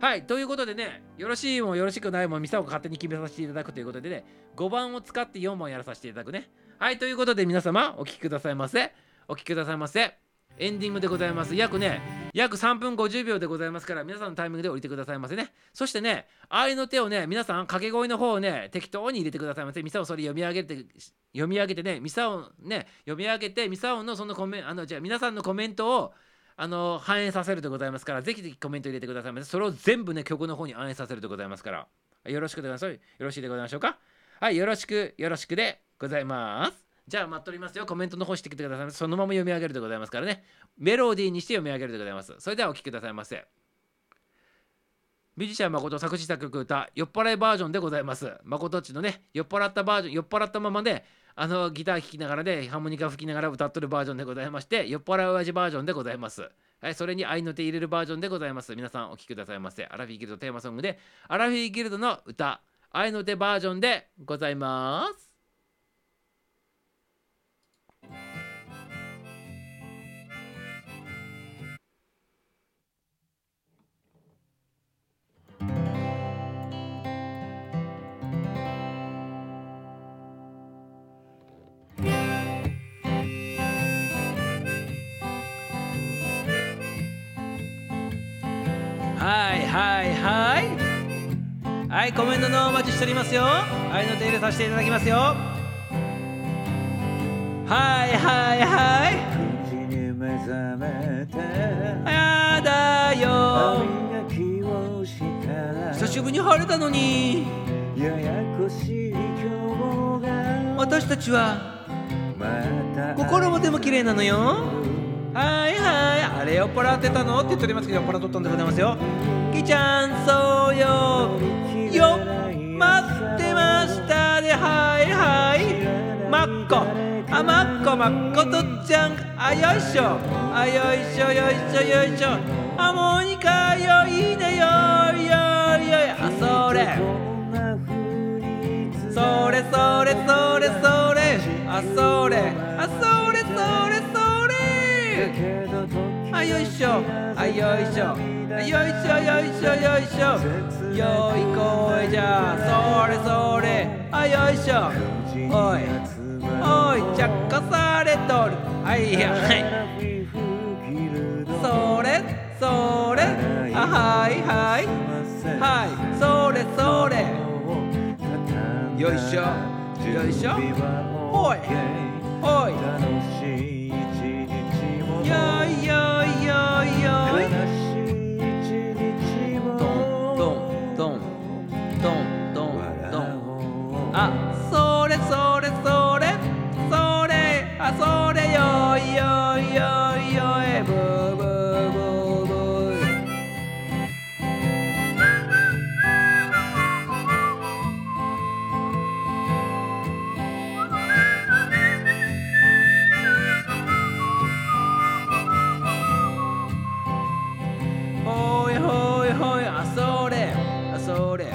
はいということでねよろしいもよろしくないもミサを勝手に決めさせていただくということでね5番を使って4番やらさせていただくね。はいということで皆様お聴きくださいませ。お聴きくださいませ。エンディングでございます。約ね約3分50秒でございますから皆さんのタイミングで降りてくださいませね。そしてね愛の手をね皆さん掛け声の方をね適当に入れてくださいませ。ミサをそれ読み上げて読み上げてねミサをね読み上げてミサオのそのコメンあのじゃあ皆さんのコメントをあの反映させるでございますからぜひぜひコメント入れてくださいませ。それを全部ね曲の方に反映させるでございますから。よろしくでございます。よろしいでございましょうか？はいよろしくよろしくで。ございます。じゃあ待っておりますよ。コメントの方してきてくださいそのまま読み上げるでございますからね。メロディーにして読み上げるでございます。それではお聴きくださいませ。ミュージシャン誠作詞作曲歌酔っ払いバージョンでございます。誠っちのね酔っ払ったバージョン酔っ払ったままであのギター弾きながらで、ハーモニカ吹きながら歌っとるバージョンでございまして酔っ払い親父バージョンでございます。はい、それに愛の手入れるバージョンでございます。皆さんお聴きくださいませ。アラフィーギルドテーマソングで、アラフィーギルドの歌、愛の手バージョンでございます。はいはい。はいはいコメントのお待ちしておりますよ。愛の手入れさせていただきますよ。はいはいはい。9時に目覚めて。やだよ。久しぶりに晴れたのに。ややこしい今日が。私たちは。また心も手も綺麗なのよ。はいはい。あれ酔っ払ってたの？って言っておりますけど酔っ払っとったんでございますよきちゃんそうよ。よ待ってました。ではいはい。まっこ。あまっこまっことちゃん。あよいしょ。あよいしょよいしょよいしょ。ハーモニカよいね。よいよいよい。あそれ。それそれそれそれ。あそれ。あそれそれそれ。あよいしょ。あよいしょ。あよいしょよいしょよいしょ。よい声じゃ。それそれ。あよいしょ。おい。おい着火されとる。はいはい。それそれ。あはいはい。はい。それそれ。よいしょ。よいしょ。ほい。ほい。あそれそれそれそれ。あそれほあそれ。あそれ。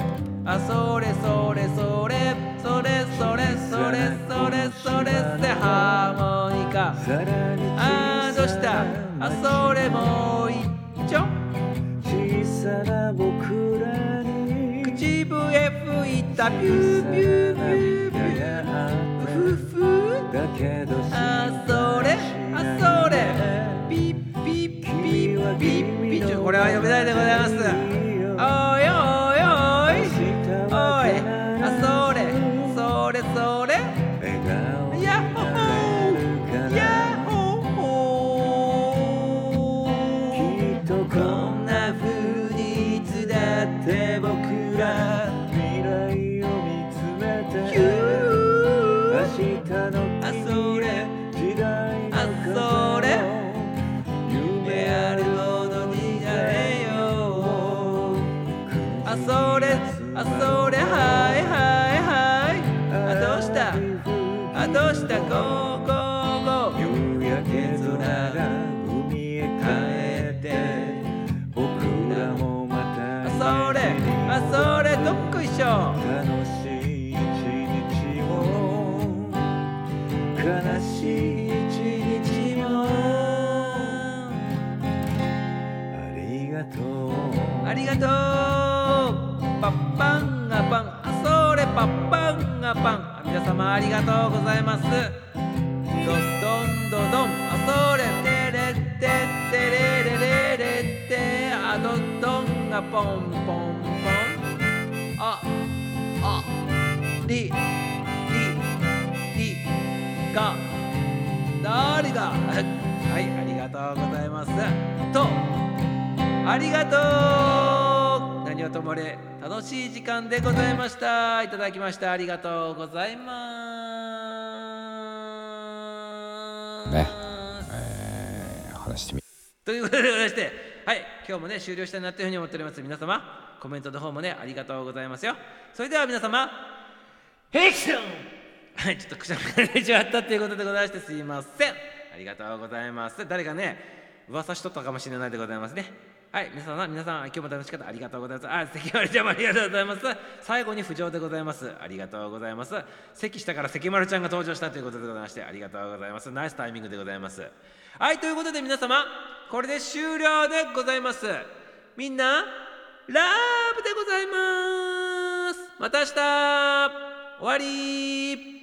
あそれそれそれ。それそれそれそれそれ。それハーモニカ。ああどうした？あそれもう一丁小さな僕らに口笛吹いたビュービュービュー。ビューふふだけどあそれ。は読めないでございます。ありがとうございます。ドドンドドンあそれテレテテレレレレテあドドンがポンポンポン。ああリリリが誰が はいありがとうございます。とありがとう。何をともれ楽しい時間でございました。いただきました。ありがとうございます。ね。えー話してみ。ということでございましてはい今日もね終了したいなというふうに思っております。皆様コメントの方もねありがとうございますよ。それでは皆様ヘクション。はいちょっとくしゃみが出てしまったということでございましてすいません。ありがとうございます。誰かね噂しとったかもしれないでございますねはい皆様皆さん今日も楽しかった。ありがとうございます。あ関丸ちゃんもありがとうございます。最後に浮上でございます。ありがとうございます。関下から関丸ちゃんが登場したということでございましてありがとうございます。ナイスタイミングでございます。はいということで皆様これで終了でございます。みんなラブでございます。また明日終わり。